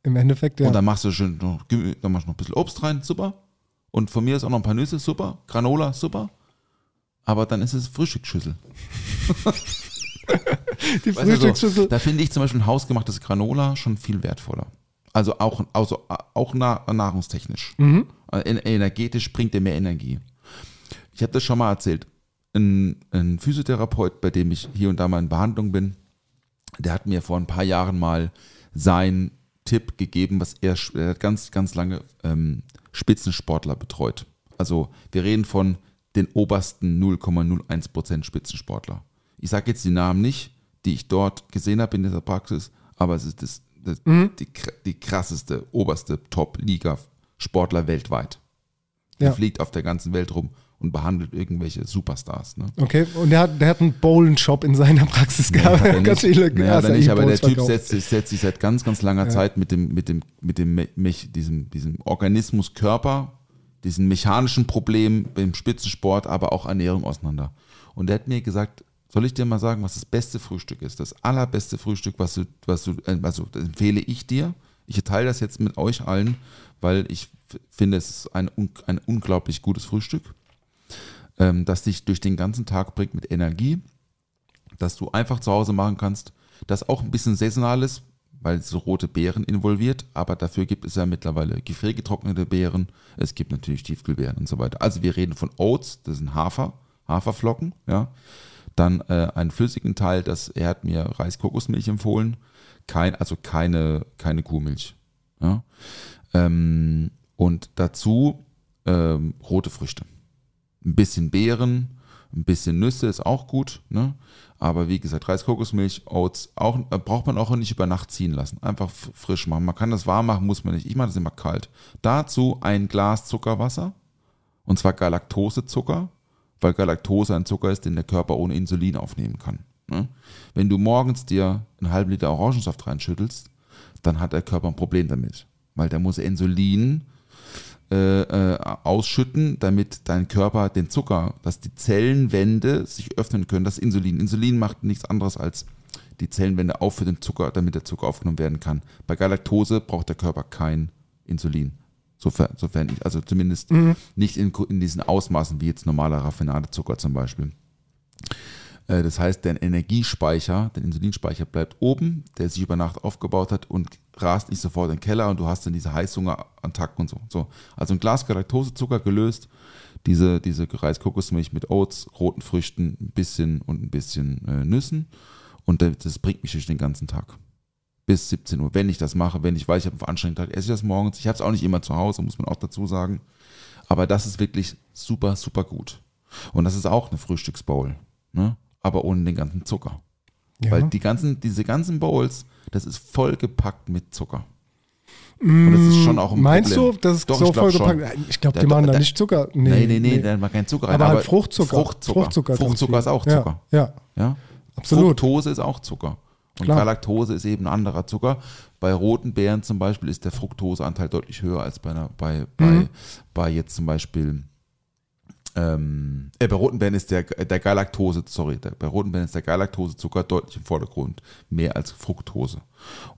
Im Endeffekt, ja. Und dann machst du schön noch, dann machst du noch ein bisschen Obst rein, super. Und von mir ist auch noch ein paar Nüsse, super. Granola, super. Aber dann ist es Frühstücksschüssel. die Weißt Frühstücksschüssel. so, da finde ich zum Beispiel ein hausgemachtes Granola schon viel wertvoller. Also auch, also auch na, nahrungstechnisch. Mhm. Äh, en- Energetisch bringt er mehr Energie. Ich habe das schon mal erzählt. Ein, ein Physiotherapeut, bei dem ich hier und da mal in Behandlung bin, der hat mir vor ein paar Jahren mal seinen Tipp gegeben, was er, er hat ganz, ganz lange ähm, Spitzensportler betreut. Also wir reden von den obersten 0,01% Spitzensportler. Ich sage jetzt die Namen nicht, die ich dort gesehen habe in dieser Praxis, aber es ist das, das, die, kr- die krasseste, oberste Top-Liga-Sportler weltweit. Der Ja. fliegt auf der ganzen Welt rum und behandelt irgendwelche Superstars. Ne? Okay, und der hat, der hat einen Bowlen-Shop in seiner Praxis gehabt. Hat er Ganz viele naja, hat er nicht, aber der Typ setzt sich, setzt sich seit ganz, ganz langer Zeit mit dem, mit dem, mit dem, Mech, diesem, diesem Organismus Körper, diesen mechanischen Problem im Spitzensport, aber auch Ernährung auseinander. Und der hat mir gesagt, soll ich dir mal sagen, was das beste Frühstück ist? Das allerbeste Frühstück, was du, was du, äh, also empfehle ich dir. Ich teile das jetzt mit euch allen, weil ich finde, es ist ein, ein unglaublich gutes Frühstück, ähm, das dich durch den ganzen Tag bringt mit Energie, das du einfach zu Hause machen kannst, das auch ein bisschen saisonal ist, weil es so rote Beeren involviert, aber dafür gibt es ja mittlerweile gefriergetrocknete Beeren, es gibt natürlich Tiefkühlbeeren und so weiter. Also wir reden von Oats, das sind Hafer, Haferflocken, ja. Dann äh, einen flüssigen Teil, das, er hat mir Reiskokosmilch empfohlen, kein, also keine, keine Kuhmilch. Ja. Ähm, und dazu ähm, rote Früchte. Ein bisschen Beeren, ein bisschen Nüsse ist auch gut, ne? Aber wie gesagt, Reis, Kokosmilch, Oats, auch, äh, braucht man auch nicht über Nacht ziehen lassen. Einfach frisch machen. Man kann das warm machen, muss man nicht. Ich mache das immer kalt. Dazu ein Glas Zuckerwasser Und zwar Galaktosezucker, weil Galaktose ein Zucker ist, den der Körper ohne Insulin aufnehmen kann. Ne? Wenn du morgens dir einen halben Liter Orangensaft reinschüttelst, dann hat der Körper ein Problem damit. Weil der muss Insulin äh, äh, ausschütten, damit dein Körper den Zucker, dass die Zellenwände sich öffnen können, das Insulin. Insulin macht nichts anderes als die Zellenwände auf für den Zucker, damit der Zucker aufgenommen werden kann. Bei Galaktose braucht der Körper kein Insulin. Sofern, sofern ich, also zumindest nicht in, in diesen Ausmaßen wie jetzt normaler Raffinadezucker zum Beispiel. Äh, Das heißt, dein Energiespeicher, dein Insulinspeicher bleibt oben, der sich über Nacht aufgebaut hat und rast nicht sofort in den Keller und du hast dann diese Heißhungerattacken und so. so. Also ein Glas Galaktosezucker gelöst, diese, diese gereiste Kokosmilch mit Oats, roten Früchten, ein bisschen und ein bisschen äh, Nüssen und das, bringt mich durch den ganzen Tag. Bis 17 Uhr. Wenn ich das mache, wenn ich weiß, ich habe einen veranstrengten Tag, esse ich das morgens. Ich habe es auch nicht immer zu Hause, muss man auch dazu sagen. Aber das ist wirklich super, super gut. Und das ist auch eine Frühstücksbowl. Ne? Aber ohne den ganzen Zucker. Ja. Weil die ganzen, diese ganzen Bowls, das ist vollgepackt mit Zucker. Und das ist schon auch ein Meinst Problem. du, das ist Doch, so vollgepackt? Ich glaube, die machen da da- nicht Zucker. Nee, nee, nee, da war kein Zucker rein. aber halt Fruchtzucker. Fruchtzucker. Fruchtzucker, Fruchtzucker ist auch Ja, Zucker. Ja, Ja? absolut. Fructose ist auch Zucker. Und Klar. Galaktose ist eben ein anderer Zucker. Bei roten Beeren zum Beispiel ist der Fructoseanteil deutlich höher als bei, einer, bei, bei, Mhm. bei jetzt zum Beispiel ähm, äh, bei roten Beeren ist der, der Galaktose, sorry, der, bei roten Beeren ist der Galaktosezucker deutlich im Vordergrund, mehr als Fructose.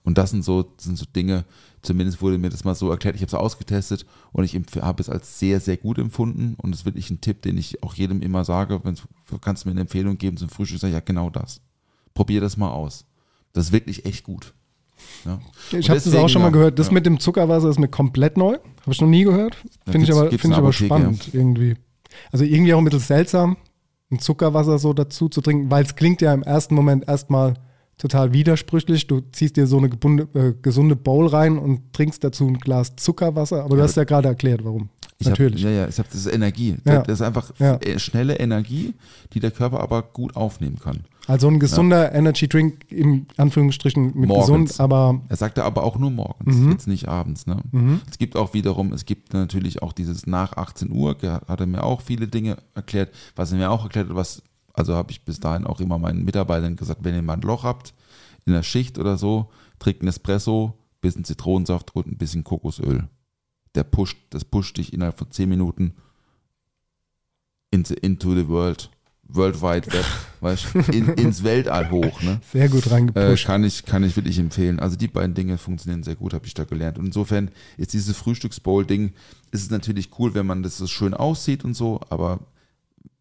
Und das sind so, sind so Dinge, zumindest wurde mir das mal so erklärt, ich habe es ausgetestet und ich habe es als sehr, sehr gut empfunden und das ist wirklich ein Tipp, den ich auch jedem immer sage, wenn kannst du mir eine Empfehlung geben zum Frühstück, sag ich, ja genau das. Probier das mal aus. Das ist wirklich echt gut. Ja. Ich habe das auch schon mal gehört. Das ja. mit dem Zuckerwasser ist mir komplett neu. Habe ich noch nie gehört. Finde ich aber, find ich aber spannend irgendwie. Also irgendwie auch ein bisschen seltsam, ein Zuckerwasser so dazu zu trinken, weil es klingt ja im ersten Moment erstmal total widersprüchlich. Du ziehst dir so eine gebunde, äh, gesunde Bowl rein und trinkst dazu ein Glas Zuckerwasser. Aber du hast ja gerade erklärt, warum. Ich Natürlich. Hab, ja, ja, ich hab, das ist Energie. Ja. Das ist einfach Ja. schnelle Energie, die der Körper aber gut aufnehmen kann. Also ein gesunder Energy Drink im Anführungsstrichen mit Morgens. gesund, aber Er sagte aber auch nur morgens, Mhm. jetzt nicht abends. Ne? Es gibt auch wiederum, es gibt natürlich auch dieses nach 18 Uhr, hat er mir auch viele Dinge erklärt, was er mir auch erklärt hat, was, also habe ich bis dahin auch immer meinen Mitarbeitern gesagt, wenn ihr mal ein Loch habt in der Schicht oder so, trinkt ein Espresso, bisschen Zitronensaft und ein bisschen Kokosöl. Der pusht, das pusht dich innerhalb von 10 Minuten into, into the world, World Wide Web, weißt, in, ins Weltall hoch. Ne? sehr gut Äh, reingepusht. kann, ich, kann ich wirklich empfehlen. Also die beiden Dinge funktionieren sehr gut, habe ich da gelernt. Und insofern ist dieses Frühstücksbowl-Ding, ist es natürlich cool, wenn man das so schön aussieht und so, aber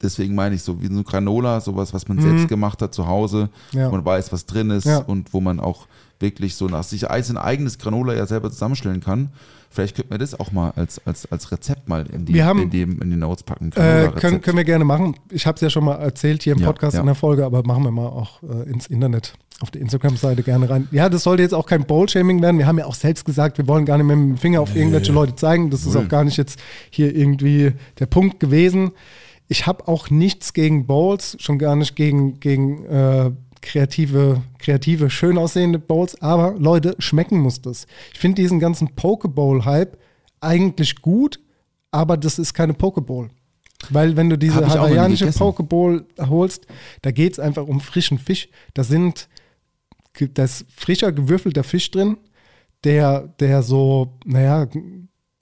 deswegen meine ich so, wie so Granola, sowas, was man selbst gemacht hat zu Hause, Mhm. Ja. wo man weiß, was drin ist Ja. und wo man auch wirklich so nach sich ein eigenes Granola ja selber zusammenstellen kann. Vielleicht könnte man das auch mal als, als, als Rezept mal in die, Wir haben- in die, in die Notes packen. Äh, können, können wir gerne machen. Ich habe es ja schon mal erzählt hier im Ja, Podcast ja. in der Folge, aber machen wir mal auch äh, ins Internet, auf der Instagram-Seite gerne rein. Ja, das sollte jetzt auch kein Bowl-Shaming werden. Wir haben ja auch selbst gesagt, wir wollen gar nicht mehr mit dem Finger auf irgendwelche Leute zeigen. Das ist auch gar nicht jetzt hier irgendwie der Punkt gewesen. Ich habe auch nichts gegen Bowls, schon gar nicht gegen, gegen äh, kreative, kreative, schön aussehende Bowls. Aber Leute, schmecken muss das. Ich finde diesen ganzen Pokeball-Hype eigentlich gut, aber das ist keine Pokeball. Weil wenn du diese hawaiianische. Pokeball holst, da geht es einfach um frischen Fisch. Da sind da ist frischer gewürfelter Fisch drin, der, der so, naja,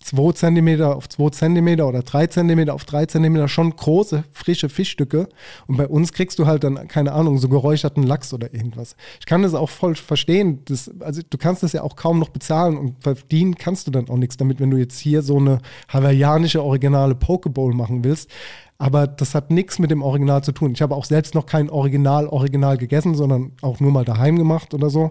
2 Zentimeter auf 2 Zentimeter oder 3 Zentimeter auf 3 Zentimeter schon große, frische Fischstücke. Und bei uns kriegst du halt dann, keine Ahnung, so geräucherten Lachs oder irgendwas. Ich kann das auch voll verstehen. Das, also du kannst das ja auch kaum noch bezahlen und verdienen kannst du dann auch nichts damit, wenn du jetzt hier so eine hawaiianische originale Pokeball machen willst. Aber das hat nichts mit dem Original zu tun. Ich habe auch selbst noch kein Original-Original gegessen, sondern auch nur mal daheim gemacht oder so.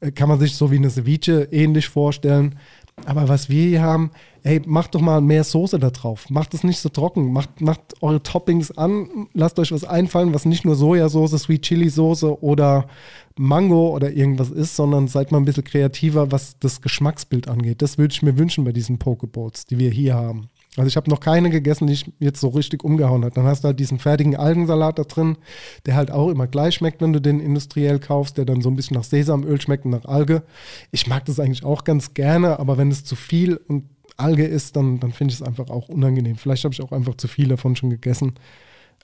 Äh, Kann man sich so wie eine Ceviche ähnlich vorstellen. Aber was wir hier haben, ey, macht doch mal mehr Soße da drauf. Macht es nicht so trocken. Macht, macht eure Toppings an. Lasst euch was einfallen, was nicht nur Sojasauce, Sweet Chili Soße oder Mango oder irgendwas ist, sondern seid mal ein bisschen kreativer, was das Geschmacksbild angeht. Das würde ich mir wünschen bei diesen Pokeballs, die wir hier haben. Also ich habe noch keine gegessen, die ich jetzt so richtig umgehauen hat. Dann hast du halt diesen fertigen Algensalat da drin, der halt auch immer gleich schmeckt, wenn du den industriell kaufst, der dann so ein bisschen nach Sesamöl schmeckt und nach Alge. Ich mag das eigentlich auch ganz gerne, aber wenn es zu viel und Alge ist, dann, dann finde ich es einfach auch unangenehm. Vielleicht habe ich auch einfach zu viel davon schon gegessen,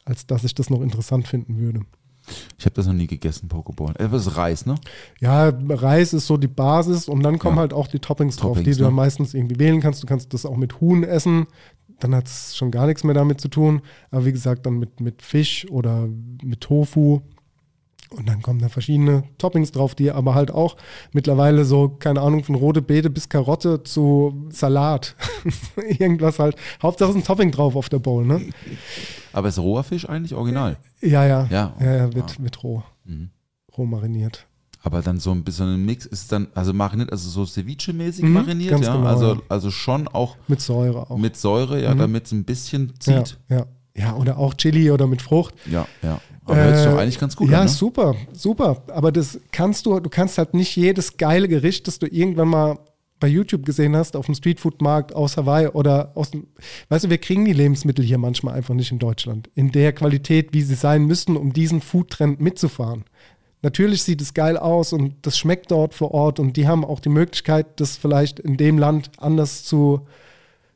als dass ich das noch interessant finden würde. Ich habe das noch nie gegessen, Pokeball. Äh, Das ist Reis, ne? Ja, Reis ist so die Basis und dann kommen Ja. halt auch die Toppings, drauf, Toppings, die du dann ne? meistens irgendwie wählen kannst. Du kannst das auch mit Huhn essen, dann hat es schon gar nichts mehr damit zu tun. Aber wie gesagt, dann mit, mit Fisch oder mit Tofu. Und dann kommen da verschiedene Toppings drauf, die aber halt auch mittlerweile so, keine Ahnung, von rote Beete bis Karotte zu Salat. Irgendwas halt. Hauptsache ist ein Topping drauf auf der Bowl, ne? Aber ist roher Fisch eigentlich original? Ja, ja. Ja. ja, ja wird, wird roh. Mhm. Roh mariniert. Aber dann so ein bisschen ein Mix ist dann, also mariniert, also so Ceviche-mäßig Mhm, mariniert, ja. genau, also, ja. also schon auch Mit Säure auch. mit Säure, ja, Mhm. damit es ein bisschen ja, zieht. ja. ja, oder auch Chili oder mit Frucht. Ja, ja. Aber hört sich Äh, doch eigentlich ganz gut ja, an. Ne? super, super. Aber das kannst du, du kannst halt nicht jedes geile Gericht, das du irgendwann mal bei YouTube gesehen hast, auf dem Streetfood-Markt aus Hawaii oder aus dem, weißt du, wir kriegen die Lebensmittel hier manchmal einfach nicht in Deutschland. In der Qualität, wie sie sein müssten, um diesen Foodtrend mitzufahren. Natürlich sieht es geil aus und das schmeckt dort vor Ort und die haben auch die Möglichkeit, das vielleicht in dem Land anders zu,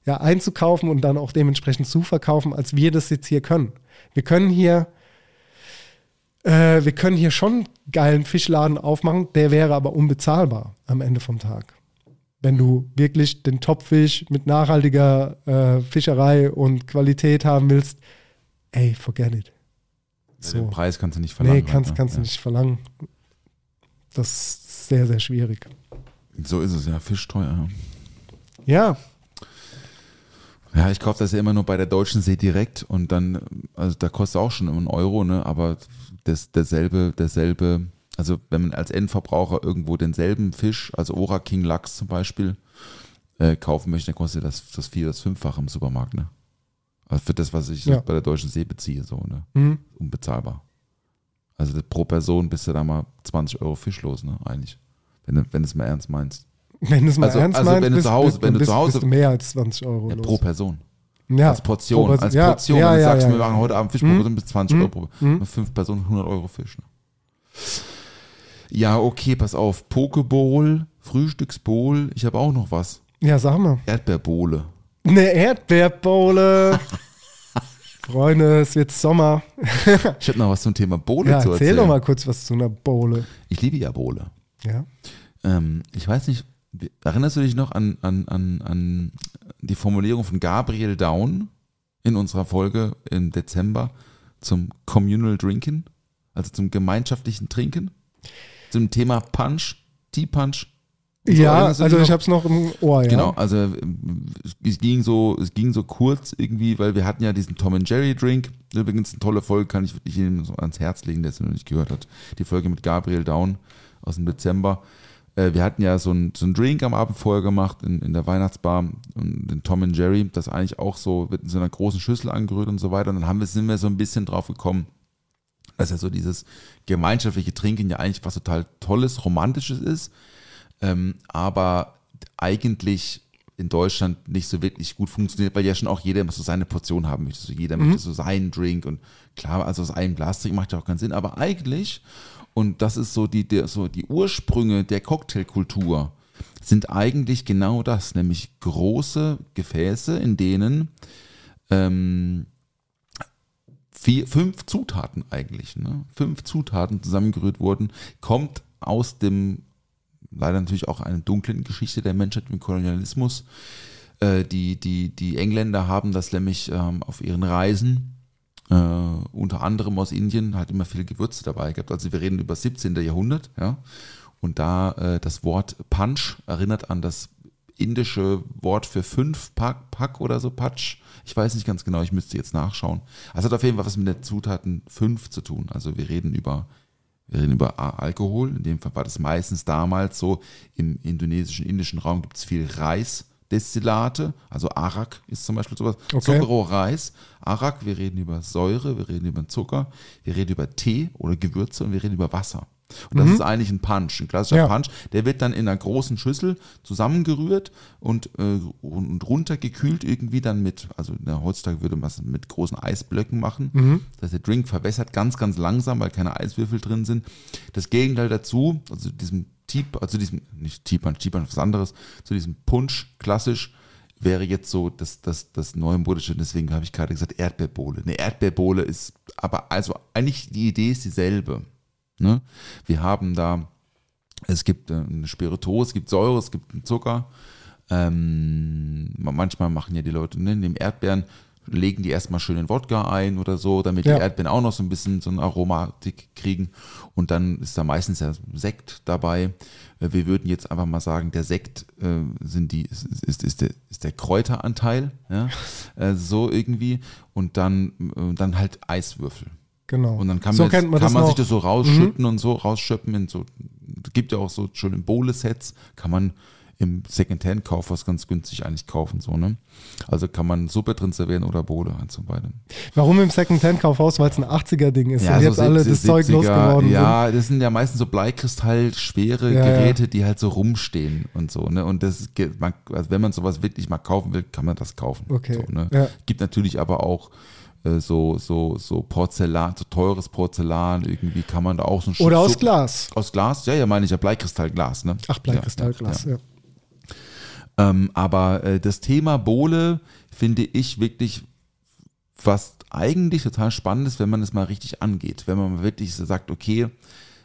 ja, einzukaufen und dann auch dementsprechend zu verkaufen, als wir das jetzt hier können. Wir können hier äh, wir können hier schon einen geilen Fischladen aufmachen, der wäre aber unbezahlbar am Ende vom Tag. Wenn du wirklich den Topfisch mit nachhaltiger äh, Fischerei und Qualität haben willst, ey, forget it. Also Den So. Preis kannst du nicht verlangen. Nee, kannst, halt, ne? kannst du ja. nicht verlangen. Das ist sehr, sehr schwierig. So ist es ja, Fisch teuer. Ja, Ja, ich kaufe das ja immer nur bei der Deutschen See direkt und dann, also da kostet auch schon einen Euro, ne? Aber das, derselbe, derselbe, also wenn man als Endverbraucher irgendwo denselben Fisch, also Ora King Lachs zum Beispiel, äh, kaufen möchte, dann kostet das das vier, das fünffache im Supermarkt, ne? Also für das, was ich Ja. bei der Deutschen See beziehe, so, ne? Mhm. Unbezahlbar. Also pro Person bist du da mal 20 Euro Fisch los, ne? Eigentlich. Wenn du, wenn du es mal ernst meinst. Wenn du es mal Also- ernst also meinst, wenn du bist, zu Hause- wenn du bist, zu Hause- mehr als 20 Euro Ja, pro Person. Ja, als Portion, pro Person. als Ja, Portion. Ja, Wenn du ja, sagst, ja, wir machen heute Abend Fisch pro Mhm. Bis 20 Mhm. Euro Mhm. Mit fünf Personen 100 Euro Fisch. Ne? Ja, okay, pass auf. Pokeball, Frühstücksbowl. Ich habe auch noch was. Ja, sag mal. Erdbeerbowle. Eine Erdbeerbowle. Freunde, es wird Sommer. Ich habe noch was zum Thema Bowle Ja, zu erzähl erzählen. doch mal kurz was zu einer Bowle. Ich liebe ja Bowle. Ja. Ähm, ich weiß nicht, erinnerst du dich noch an, an, an, an die Formulierung von Gabriel Down in unserer Folge im Dezember zum Communal Drinking? Also zum gemeinschaftlichen Trinken? Zum Thema Punch, Tea Punch? So, Ja, also ich noch? hab's noch im Ohr, ja. Genau, also es ging so, es ging so kurz irgendwie, weil wir hatten ja diesen Tom and Jerry Drink. Übrigens eine tolle Folge, kann ich wirklich jedem so ans Herz legen, der es noch nicht gehört hat. Die Folge mit Gabriel Down aus dem Dezember. Äh, Wir hatten ja so einen so Drink am Abend vorher gemacht in, in der Weihnachtsbar und den Tom and Jerry, das eigentlich auch so wird in so einer großen Schüssel angerührt und so weiter. Und dann haben wir, sind wir so ein bisschen drauf gekommen, dass ja so dieses gemeinschaftliche Trinken ja eigentlich was total Tolles, Romantisches ist, ähm, aber eigentlich in Deutschland nicht so wirklich gut funktioniert, weil ja schon auch jeder so seine Portion haben möchte. So jeder möchte so seinen Drink und klar, also aus einem Glas trinken macht ja auch keinen Sinn, aber eigentlich, und das ist so die, der, so die Ursprünge der Cocktailkultur, sind eigentlich genau das, nämlich große Gefäße, in denen ähm, vier, fünf Zutaten eigentlich, ne? fünf Zutaten zusammengerührt wurden, kommt aus dem, leider natürlich auch einer dunklen Geschichte der Menschheit im Kolonialismus. Äh, die, die, die Engländer haben das nämlich ähm, auf ihren Reisen, äh, unter anderem aus Indien, halt immer viele Gewürze dabei gehabt. Also wir reden über 17. Jahrhundert, ja. Und da äh, das Wort Punch erinnert an das indische Wort für fünf, Pack, Pack oder so, Patsch. Ich weiß nicht ganz genau, ich müsste jetzt nachschauen. Also hat auf jeden Fall was mit der Zutaten fünf zu tun. Also wir reden über, wir reden über Alkohol. In dem Fall war das meistens damals so. Im indonesischen, indischen Raum gibt es viel Reisdestillate. Also Arak ist zum Beispiel sowas. Okay. Zuckerrohr, Reis. Arak, wir reden über Säure, wir reden über Zucker, wir reden über Tee oder Gewürze und wir reden über Wasser. Und das ist eigentlich ein Punch, ein klassischer Ja. Punch. Der wird dann in einer großen Schüssel zusammengerührt und, äh, und runtergekühlt irgendwie dann mit, also na, heutzutage würde man es mit großen Eisblöcken machen. Das heißt, der Drink verwässert ganz, ganz langsam, weil keine Eiswürfel drin sind. Das Gegenteil dazu, also diesem Tea, also diesem, nicht Tea Punch, Tea Punch ist was anderes, zu diesem Punch klassisch wäre jetzt so das, das, das neumodische, deswegen habe ich gerade gesagt Erdbeerbohle. Eine Erdbeerbohle ist, aber also eigentlich die Idee ist dieselbe. Ne? Wir haben da, es gibt äh, eine Spirituose, es gibt Säure, es gibt einen Zucker. Ähm, manchmal machen ja die Leute, ne, nehmen Erdbeeren, legen die erstmal schön in Wodka ein oder so, damit Ja. die Erdbeeren auch noch so ein bisschen so eine Aromatik kriegen. Und dann ist da meistens ja Sekt dabei. Äh, Wir würden jetzt einfach mal sagen, der Sekt äh, sind die, ist, ist, ist, der, ist der Kräuteranteil, ja? äh, so irgendwie. Und dann, äh, dann halt Eiswürfel. Genau. Und dann kann so man, kennt man kann das man noch. sich das so rausschütten und so rausschöpfen in so, gibt ja auch so schöne Bowle-Sets, kann man im Secondhand-Kauf was ganz günstig eigentlich kaufen, so, ne? Also kann man Suppe drin servieren oder Bowle, eins von beidem. Warum im Second-Hand-Kaufhaus? Weil es ein 80er-Ding ist. und so jetzt alle 70er, das Zeug losgeworden Ja, das sind ja meistens so Bleikristall, schwere Ja, ja. Geräte, die halt so rumstehen und so, ne? Und das, man, also wenn man sowas wirklich mal kaufen will, kann man das kaufen. Okay, So, ne? ja. Gibt natürlich aber auch äh, so, so, so Porzellan, so teures Porzellan, irgendwie kann man da auch so ein sind. Oder aus so- Glas. Aus Glas? Ja, ja, meine ich ja, Bleikristallglas, ne? Ach, Bleikristallglas, ja. Ja, ja, ja. Ähm, aber äh, das Thema Bohle finde ich wirklich was eigentlich total spannend ist, wenn man es mal richtig angeht. Wenn man wirklich sagt, okay,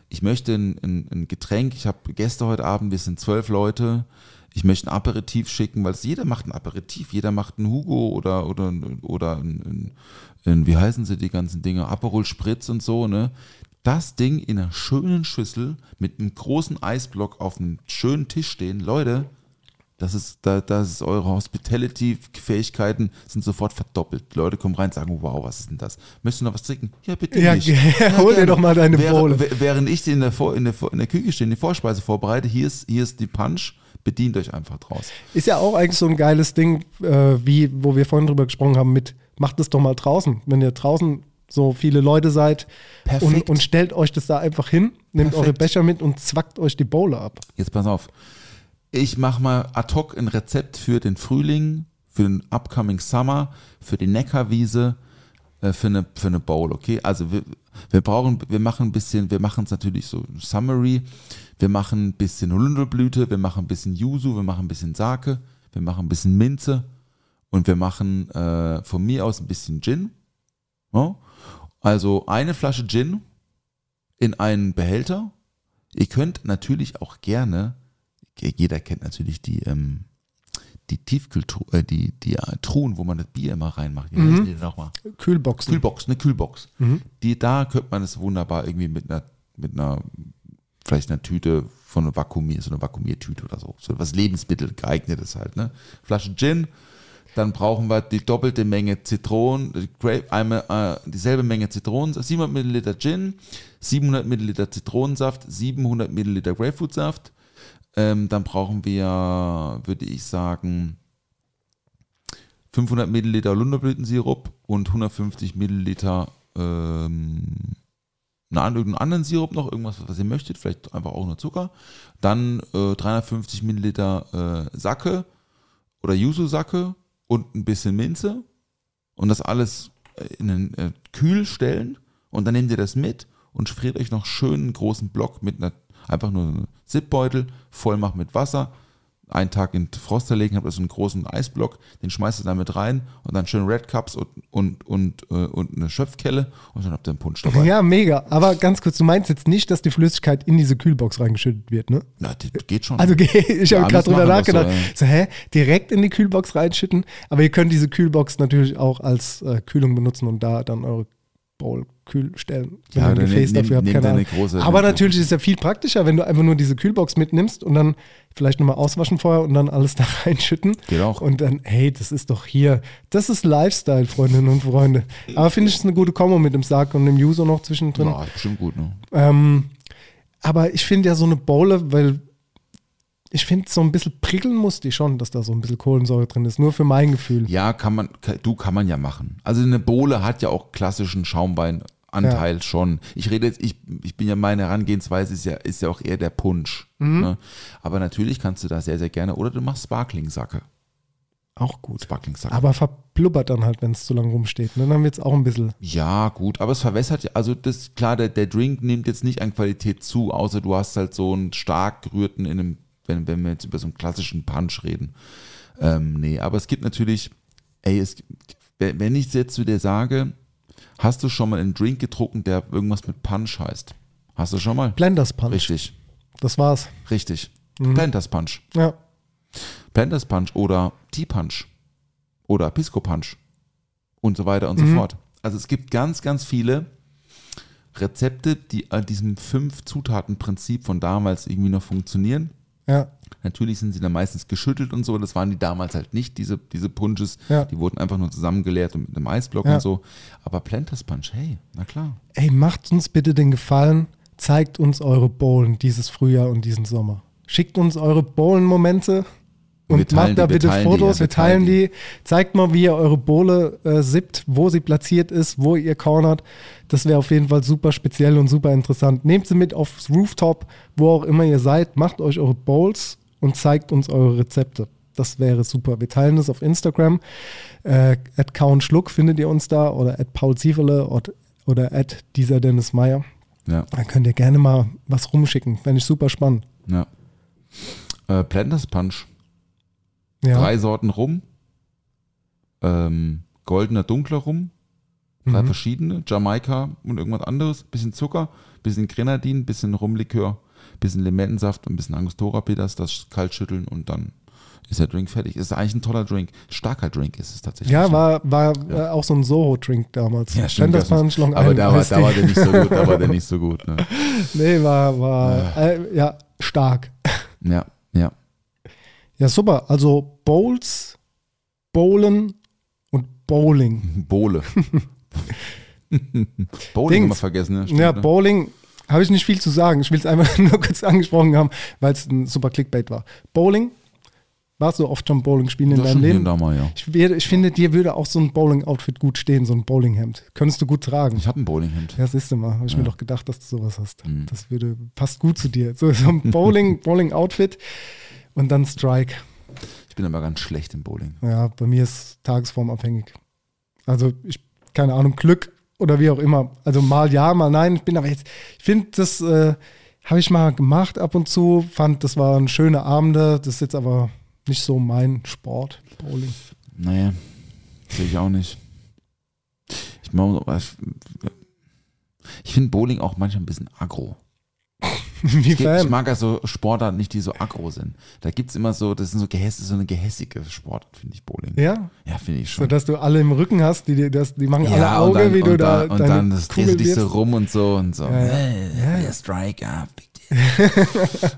ich möchte ein, ein, ein Getränk, ich habe Gäste heute Abend, wir sind zwölf Leute, ich möchte ein Aperitif schicken, weil jeder macht ein Aperitif, jeder macht einen Hugo oder, oder, oder ein, ein, ein, wie heißen sie die ganzen Dinge, Aperol Spritz und so, ne? Das Ding in einer schönen Schüssel mit einem großen Eisblock auf einem schönen Tisch stehen, Leute, das ist, da, das ist eure Hospitality-Fähigkeiten sind sofort verdoppelt. Die Leute kommen rein und sagen, wow, was ist denn das? Möchtest du noch was trinken? Ja, bitte Ja, nicht. hol dir doch mal deine Während- Bowle. wär- Während ich in der, Vor- in, der, in der Küche stehe, die Vorspeise vorbereite, hier ist, hier ist die Punch, bedient euch einfach draus. Ist ja auch eigentlich so ein geiles Ding, äh, wie, wo wir vorhin drüber gesprochen haben, mit macht es doch mal draußen. Wenn ihr draußen so viele Leute seid und, Perfekt. und stellt euch das da einfach hin, nehmt Perfekt. eure Becher mit und zwackt euch die Bowle ab. Jetzt pass auf. Ich mache mal ad hoc ein Rezept für den Frühling, für den upcoming Summer, für die Neckarwiese, äh, für eine, für eine Bowl, okay? Also wir, wir brauchen, wir machen ein bisschen, wir machen es natürlich so Summary, wir machen ein bisschen Holunderblüte, wir machen ein bisschen Yuzu, wir machen ein bisschen Sake, wir machen ein bisschen Minze und wir machen äh, von mir aus ein bisschen Gin. Ja? Also eine Flasche Gin in einen Behälter. Ihr könnt natürlich auch gerne jeder kennt natürlich die, ähm, die Tiefkühltruhe, äh, die, die äh, Truhen, wo man das Bier immer reinmacht. Wie heißen die nochmal? Kühlboxen. Kühlbox, eine Kühlbox. Die, da könnte man es wunderbar irgendwie mit einer, mit einer, vielleicht einer Tüte von einer Vakuumier, so eine Vakuumiertüte oder so. So was Lebensmittel geeignetes halt, ne? Flasche Gin, dann brauchen wir die doppelte Menge Zitronen, die Grape, einmal, äh, dieselbe Menge Zitronen, 700 Milliliter Gin, 700 Milliliter Zitronensaft, 700 Milliliter Grapefruitsaft, ähm, dann brauchen wir, würde ich sagen, 500 Milliliter Holunderblütensirup und 150 Milliliter ähm, einen, irgendeinen anderen Sirup noch, irgendwas, was ihr möchtet, vielleicht einfach auch nur Zucker. Dann äh, 350 Milliliter äh, Sake oder Yuzu-Sake und ein bisschen Minze und das alles äh, in den äh, Kühl stellen und dann nehmt ihr das mit und friert euch noch schön einen großen Block mit einer, einfach nur einen Zipbeutel, voll machen mit Wasser, einen Tag in Froster legen, habt ihr so einen großen Eisblock, den schmeißt ihr damit rein und dann schön Red Cups und, und, und, äh, und eine Schöpfkelle und dann habt ihr einen Punsch dabei. Ja, mega. Aber ganz kurz, du meinst jetzt nicht, dass die Flüssigkeit in diese Kühlbox reingeschüttet wird, ne? Na, das geht schon. Also ich habe gerade drüber nachgedacht. So, So, hä? Direkt in die Kühlbox reinschütten. Aber ihr könnt diese Kühlbox natürlich auch als äh, Kühlung benutzen und da dann eure Bowl kühl stellen. Wenn Ja, ihr ein dann Gefäß nehm- dafür habt, eine große- Aber natürlich ist es ja viel praktischer, wenn du einfach nur diese Kühlbox mitnimmst und dann vielleicht nochmal auswaschen vorher und dann alles da reinschütten. Geht auch. Und dann, hey, das ist doch hier. Das ist Lifestyle, Freundinnen und Freunde. Aber finde ich es eine gute Kombo mit dem Sarg und dem User noch zwischendrin. ja, bestimmt gut, ne? Ähm, aber ich finde ja so eine Bowle, weil ich finde, so ein bisschen prickeln muss die schon, dass da so ein bisschen Kohlensäure drin ist. Nur für mein Gefühl. Ja, kann man, du kann man ja machen. Also eine Bohle hat ja auch klassischen Schaumweinanteil schon. Ich rede jetzt, ich, ich bin ja meine Herangehensweise ist ja, ist ja auch eher der Punsch. Mhm. Ne? Aber natürlich kannst du da sehr, sehr gerne, oder du machst Sparkling-Sacke. Auch gut. Sparkling-Sacke. Aber verblubbert dann halt, wenn es zu lange rumsteht. Ne? Dann wird es auch ein bisschen. Ja, gut, aber es verwässert ja, also das, klar, der, der Drink nimmt jetzt nicht an Qualität zu, außer du hast halt so einen stark gerührten in einem, wenn, wenn wir jetzt über so einen klassischen Punch reden. Ähm, nee, aber es gibt natürlich, ey, es, wenn ich jetzt zu dir sage, hast du schon mal einen Drink getrunken, der irgendwas mit Punch heißt? Hast du schon mal? Blenders Punch. Richtig, Das war's. richtig. Planters Punch. Ja. Planters Punch oder Tea Punch oder Pisco Punch und so weiter und so fort. Also es gibt ganz, ganz viele Rezepte, die an diesem Fünf-Zutaten-Prinzip von damals irgendwie noch funktionieren. Ja. Natürlich sind sie dann meistens geschüttelt und so. Das waren die damals halt nicht, diese, diese Punches. Ja. Die wurden einfach nur zusammengeleert und mit einem Eisblock Ja. und so. Aber Planters Punch, hey, na klar. Ey, macht uns bitte den Gefallen, zeigt uns eure Bowlen dieses Frühjahr und diesen Sommer. Schickt uns eure Bowlen-Momente und macht da die, bitte die, Fotos. ja, wir teilen teilen die. Zeigt mal, wie ihr eure Bowle äh, sippt, wo sie platziert ist, wo ihr cornert. Das wäre auf jeden Fall super speziell und super interessant. Nehmt sie mit aufs Rooftop, wo auch immer ihr seid. Macht euch eure Bowls und zeigt uns eure Rezepte. Das wäre super. Wir teilen das auf Instagram. Äh, at Count Schluck findet ihr uns da oder at Paul Zieferle oder, oder at dieser Dennis Meyer. Ja, Dann könnt ihr gerne mal was rumschicken. Fände ich super spannend. ja. Äh, Planters Punch. Ja. Drei Sorten Rum. Ähm, goldener, dunkler Rum. Drei Mhm. verschiedene. Jamaika und irgendwas anderes. Bisschen Zucker, bisschen Grenadin, bisschen Rumlikör, bisschen Limettensaft und ein bisschen Angostura-Peters. Das kalt schütteln und dann ist der Drink fertig. Ist eigentlich ein toller Drink. Starker Drink ist es tatsächlich. Ja, war, war äh, auch so ein Soho-Drink damals. Ja, stimmt. Das- Punch, Long aber Island da war, da war der nicht so gut. Da war der nicht so gut. Ne? Nee, war, war äh, ja, stark. Ja, ja. Ja, super. Also Bowls, Bowlen und Bowling. Bowle. Bowling Dings. immer vergessen. Ne? Stimmt, ja, ne? Bowling habe ich nicht viel zu sagen. Ich will es einfach nur kurz angesprochen haben, weil es ein super Clickbait war. Bowling, warst du oft schon Bowling spielen in Ja, deinem Leben? und da mal, ja. Ich, ich finde, dir würde auch so ein Bowling-Outfit gut stehen, so ein Bowlinghemd. Könntest du gut tragen. Ich habe ein Bowlinghemd. Ja, siehst du mal, habe ich mir Ja. doch gedacht, dass du sowas hast. Mhm. Das würde, passt gut zu dir. So, so ein Bowling, Bowling-Outfit und dann Strike. Ich bin aber ganz schlecht im Bowling. Ja, bei mir ist tagesformabhängig. Also ich, keine Ahnung, Glück oder wie auch immer. Also mal ja, mal nein. Ich bin aber jetzt, ich finde, das äh, habe ich mal gemacht ab und zu. Fand, das waren schöne Abende. Das ist jetzt aber nicht so mein Sport, Bowling. Naja, sehe ich auch nicht. Ich, ich finde Bowling auch manchmal ein bisschen aggro. Ich, ich Inwiefern? mag also Sportarten nicht, die so aggro sind. Da gibt es immer so, das sind so, gehäss, so eine gehässige Sportart, finde ich, Bowling. Ja, Ja, finde ich so schon. dass du alle im Rücken hast, die, das, die machen alle ja, Auge, und dann, wie du da dann, und deine dann das drehst du dich so rum und so und so. Ja, ja. Ja, Strike, ja, big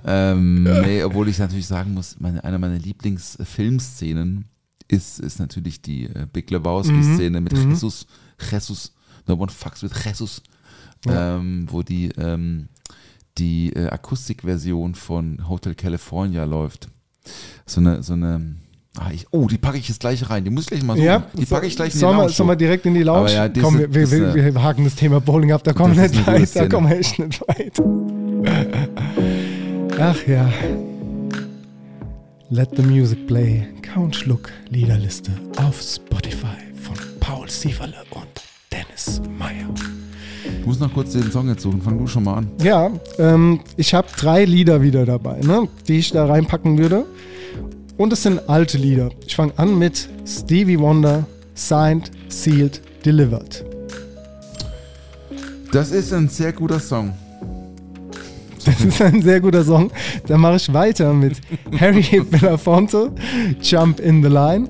ähm, nee, obwohl ich natürlich sagen muss, meine, eine meiner Lieblingsfilmszenen ist, ist natürlich die äh, Big Lebowski-Szene mit mhm. Jesus, Jesus, no one fucks with Jesus, ähm, wo die, ähm, die äh, Akustikversion von Hotel California läuft. So eine, so eine, ah, ich, oh, die packe ich jetzt gleich rein, die muss ich gleich mal suchen. Ja, die packe ich gleich in die Lounge. sollen wir direkt in die Lounge? Ja, diese- Komm, wir, wir, wir, wir haken das Thema Bowling ab, da kommen wir nicht weit, da kommen wir echt nicht weit. Ach ja. Let the music play. Count Schluck Liederliste auf Spotify von Paul Sieverle und Dennis Meyer. Ich muss noch kurz den Song jetzt suchen, fang du schon mal an. Ja, ähm, ich habe drei Lieder wieder dabei, ne, die ich da reinpacken würde. Und es sind alte Lieder. Ich fange an mit Stevie Wonder, Signed, Sealed, Delivered. Das ist ein sehr guter Song. Das ist ein sehr guter Song. Dann mache ich weiter mit Harry Belafonte, Jump in the Line.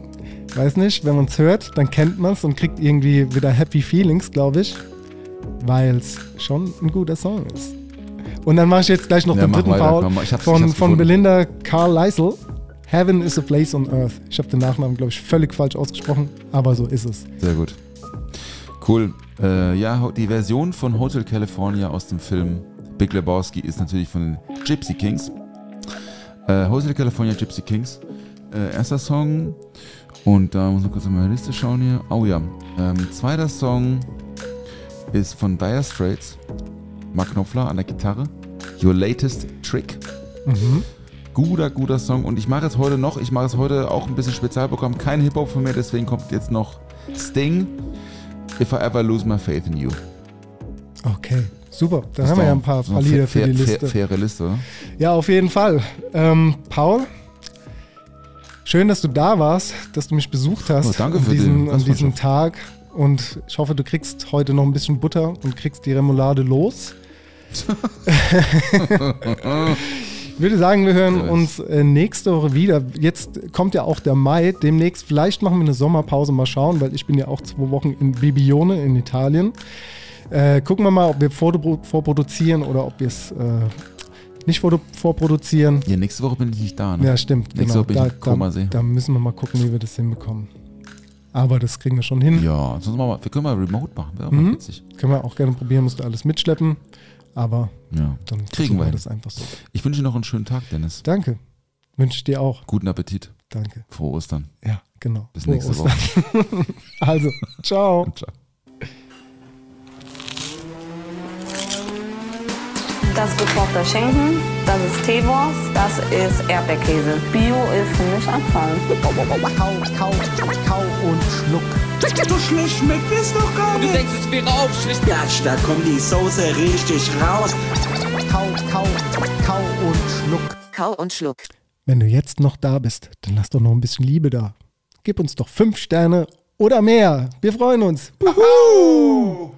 Weiß nicht, wenn man es hört, dann kennt man es und kriegt irgendwie wieder Happy Feelings, glaube ich. Weil es schon ein guter Song ist. Und dann mache ich jetzt gleich noch Ja, den dritten weiter, Paul hab's- von, von. Belinda Carl Leisel. Heaven is a place on earth. Ich habe den Nachnamen, glaube ich, völlig falsch ausgesprochen, aber so ist es. Sehr gut. Cool. Äh, ja, die Version von Hotel California aus dem Film Big Lebowski ist natürlich von den Gypsy Kings. Äh, Hotel California Gypsy Kings. Äh, erster Song. Und da muss man kurz in meine Liste schauen hier. Oh ja. Ähm, zweiter Song ist von Dire Straits. Mark Knopfler an der Gitarre. Your Latest Trick. Guter, guter Song. Und ich mache es heute noch, ich mache es heute auch ein bisschen Spezialprogramm. Kein Hip-Hop von mir, deswegen kommt jetzt noch Sting. If I ever lose my faith in you. Okay, super. Dann Ist haben wir ja ein paar, paar Lieder für die Liste. Fair, faire Liste, oder? Ja, auf jeden Fall. Ähm, Paul, Schön, dass du da warst, dass du mich besucht hast Oh, danke an für die diesem, an diesem. Tag. Und ich hoffe, du kriegst heute noch ein bisschen Butter und kriegst die Remoulade los. ich würde sagen, wir hören uns äh, nächste Woche wieder. Jetzt kommt ja auch der Mai. Demnächst, vielleicht machen wir eine Sommerpause, mal schauen, weil ich bin ja auch zwei Wochen in Bibione in Italien. Äh, gucken wir mal, ob wir vorpro- vorproduzieren oder ob wir es äh, nicht vor- vorproduzieren. Ja, nächste Woche bin ich nicht da. Ne? Ja, stimmt. Nächste genau. Woche bin da, ich in Komasee. da, da müssen wir mal gucken, wie wir das hinbekommen. Aber das kriegen wir schon hin. Ja, sonst machen wir, wir können mal Remote machen. Wäre Mhm. witzig. Können wir auch gerne probieren, musst du alles mitschleppen. Aber Ja. dann Kriegen wir das einfach so. Ich wünsche dir noch einen schönen Tag, Dennis. Danke. Wünsche ich dir auch. Guten Appetit. Danke. Frohe Ostern. Ja, genau. Bis Frohe nächste Ostern. Woche. Also, ciao. Ciao. Das Reporter Schenken, das ist Teewurst, das ist Erdbeerkäse. Bio ist für mich Abfall. Kau, kau, kau und schluck. So schlecht schmeckt es doch gar nicht. es wäre aufschlicht. Gatsch, da kommt die Soße richtig raus. Kau, kau, kau und schluck. Kau und Schluck. Wenn du jetzt noch da bist, dann lass doch noch ein bisschen Liebe da. Gib uns doch fünf Sterne oder mehr. Wir freuen uns. Wuhu!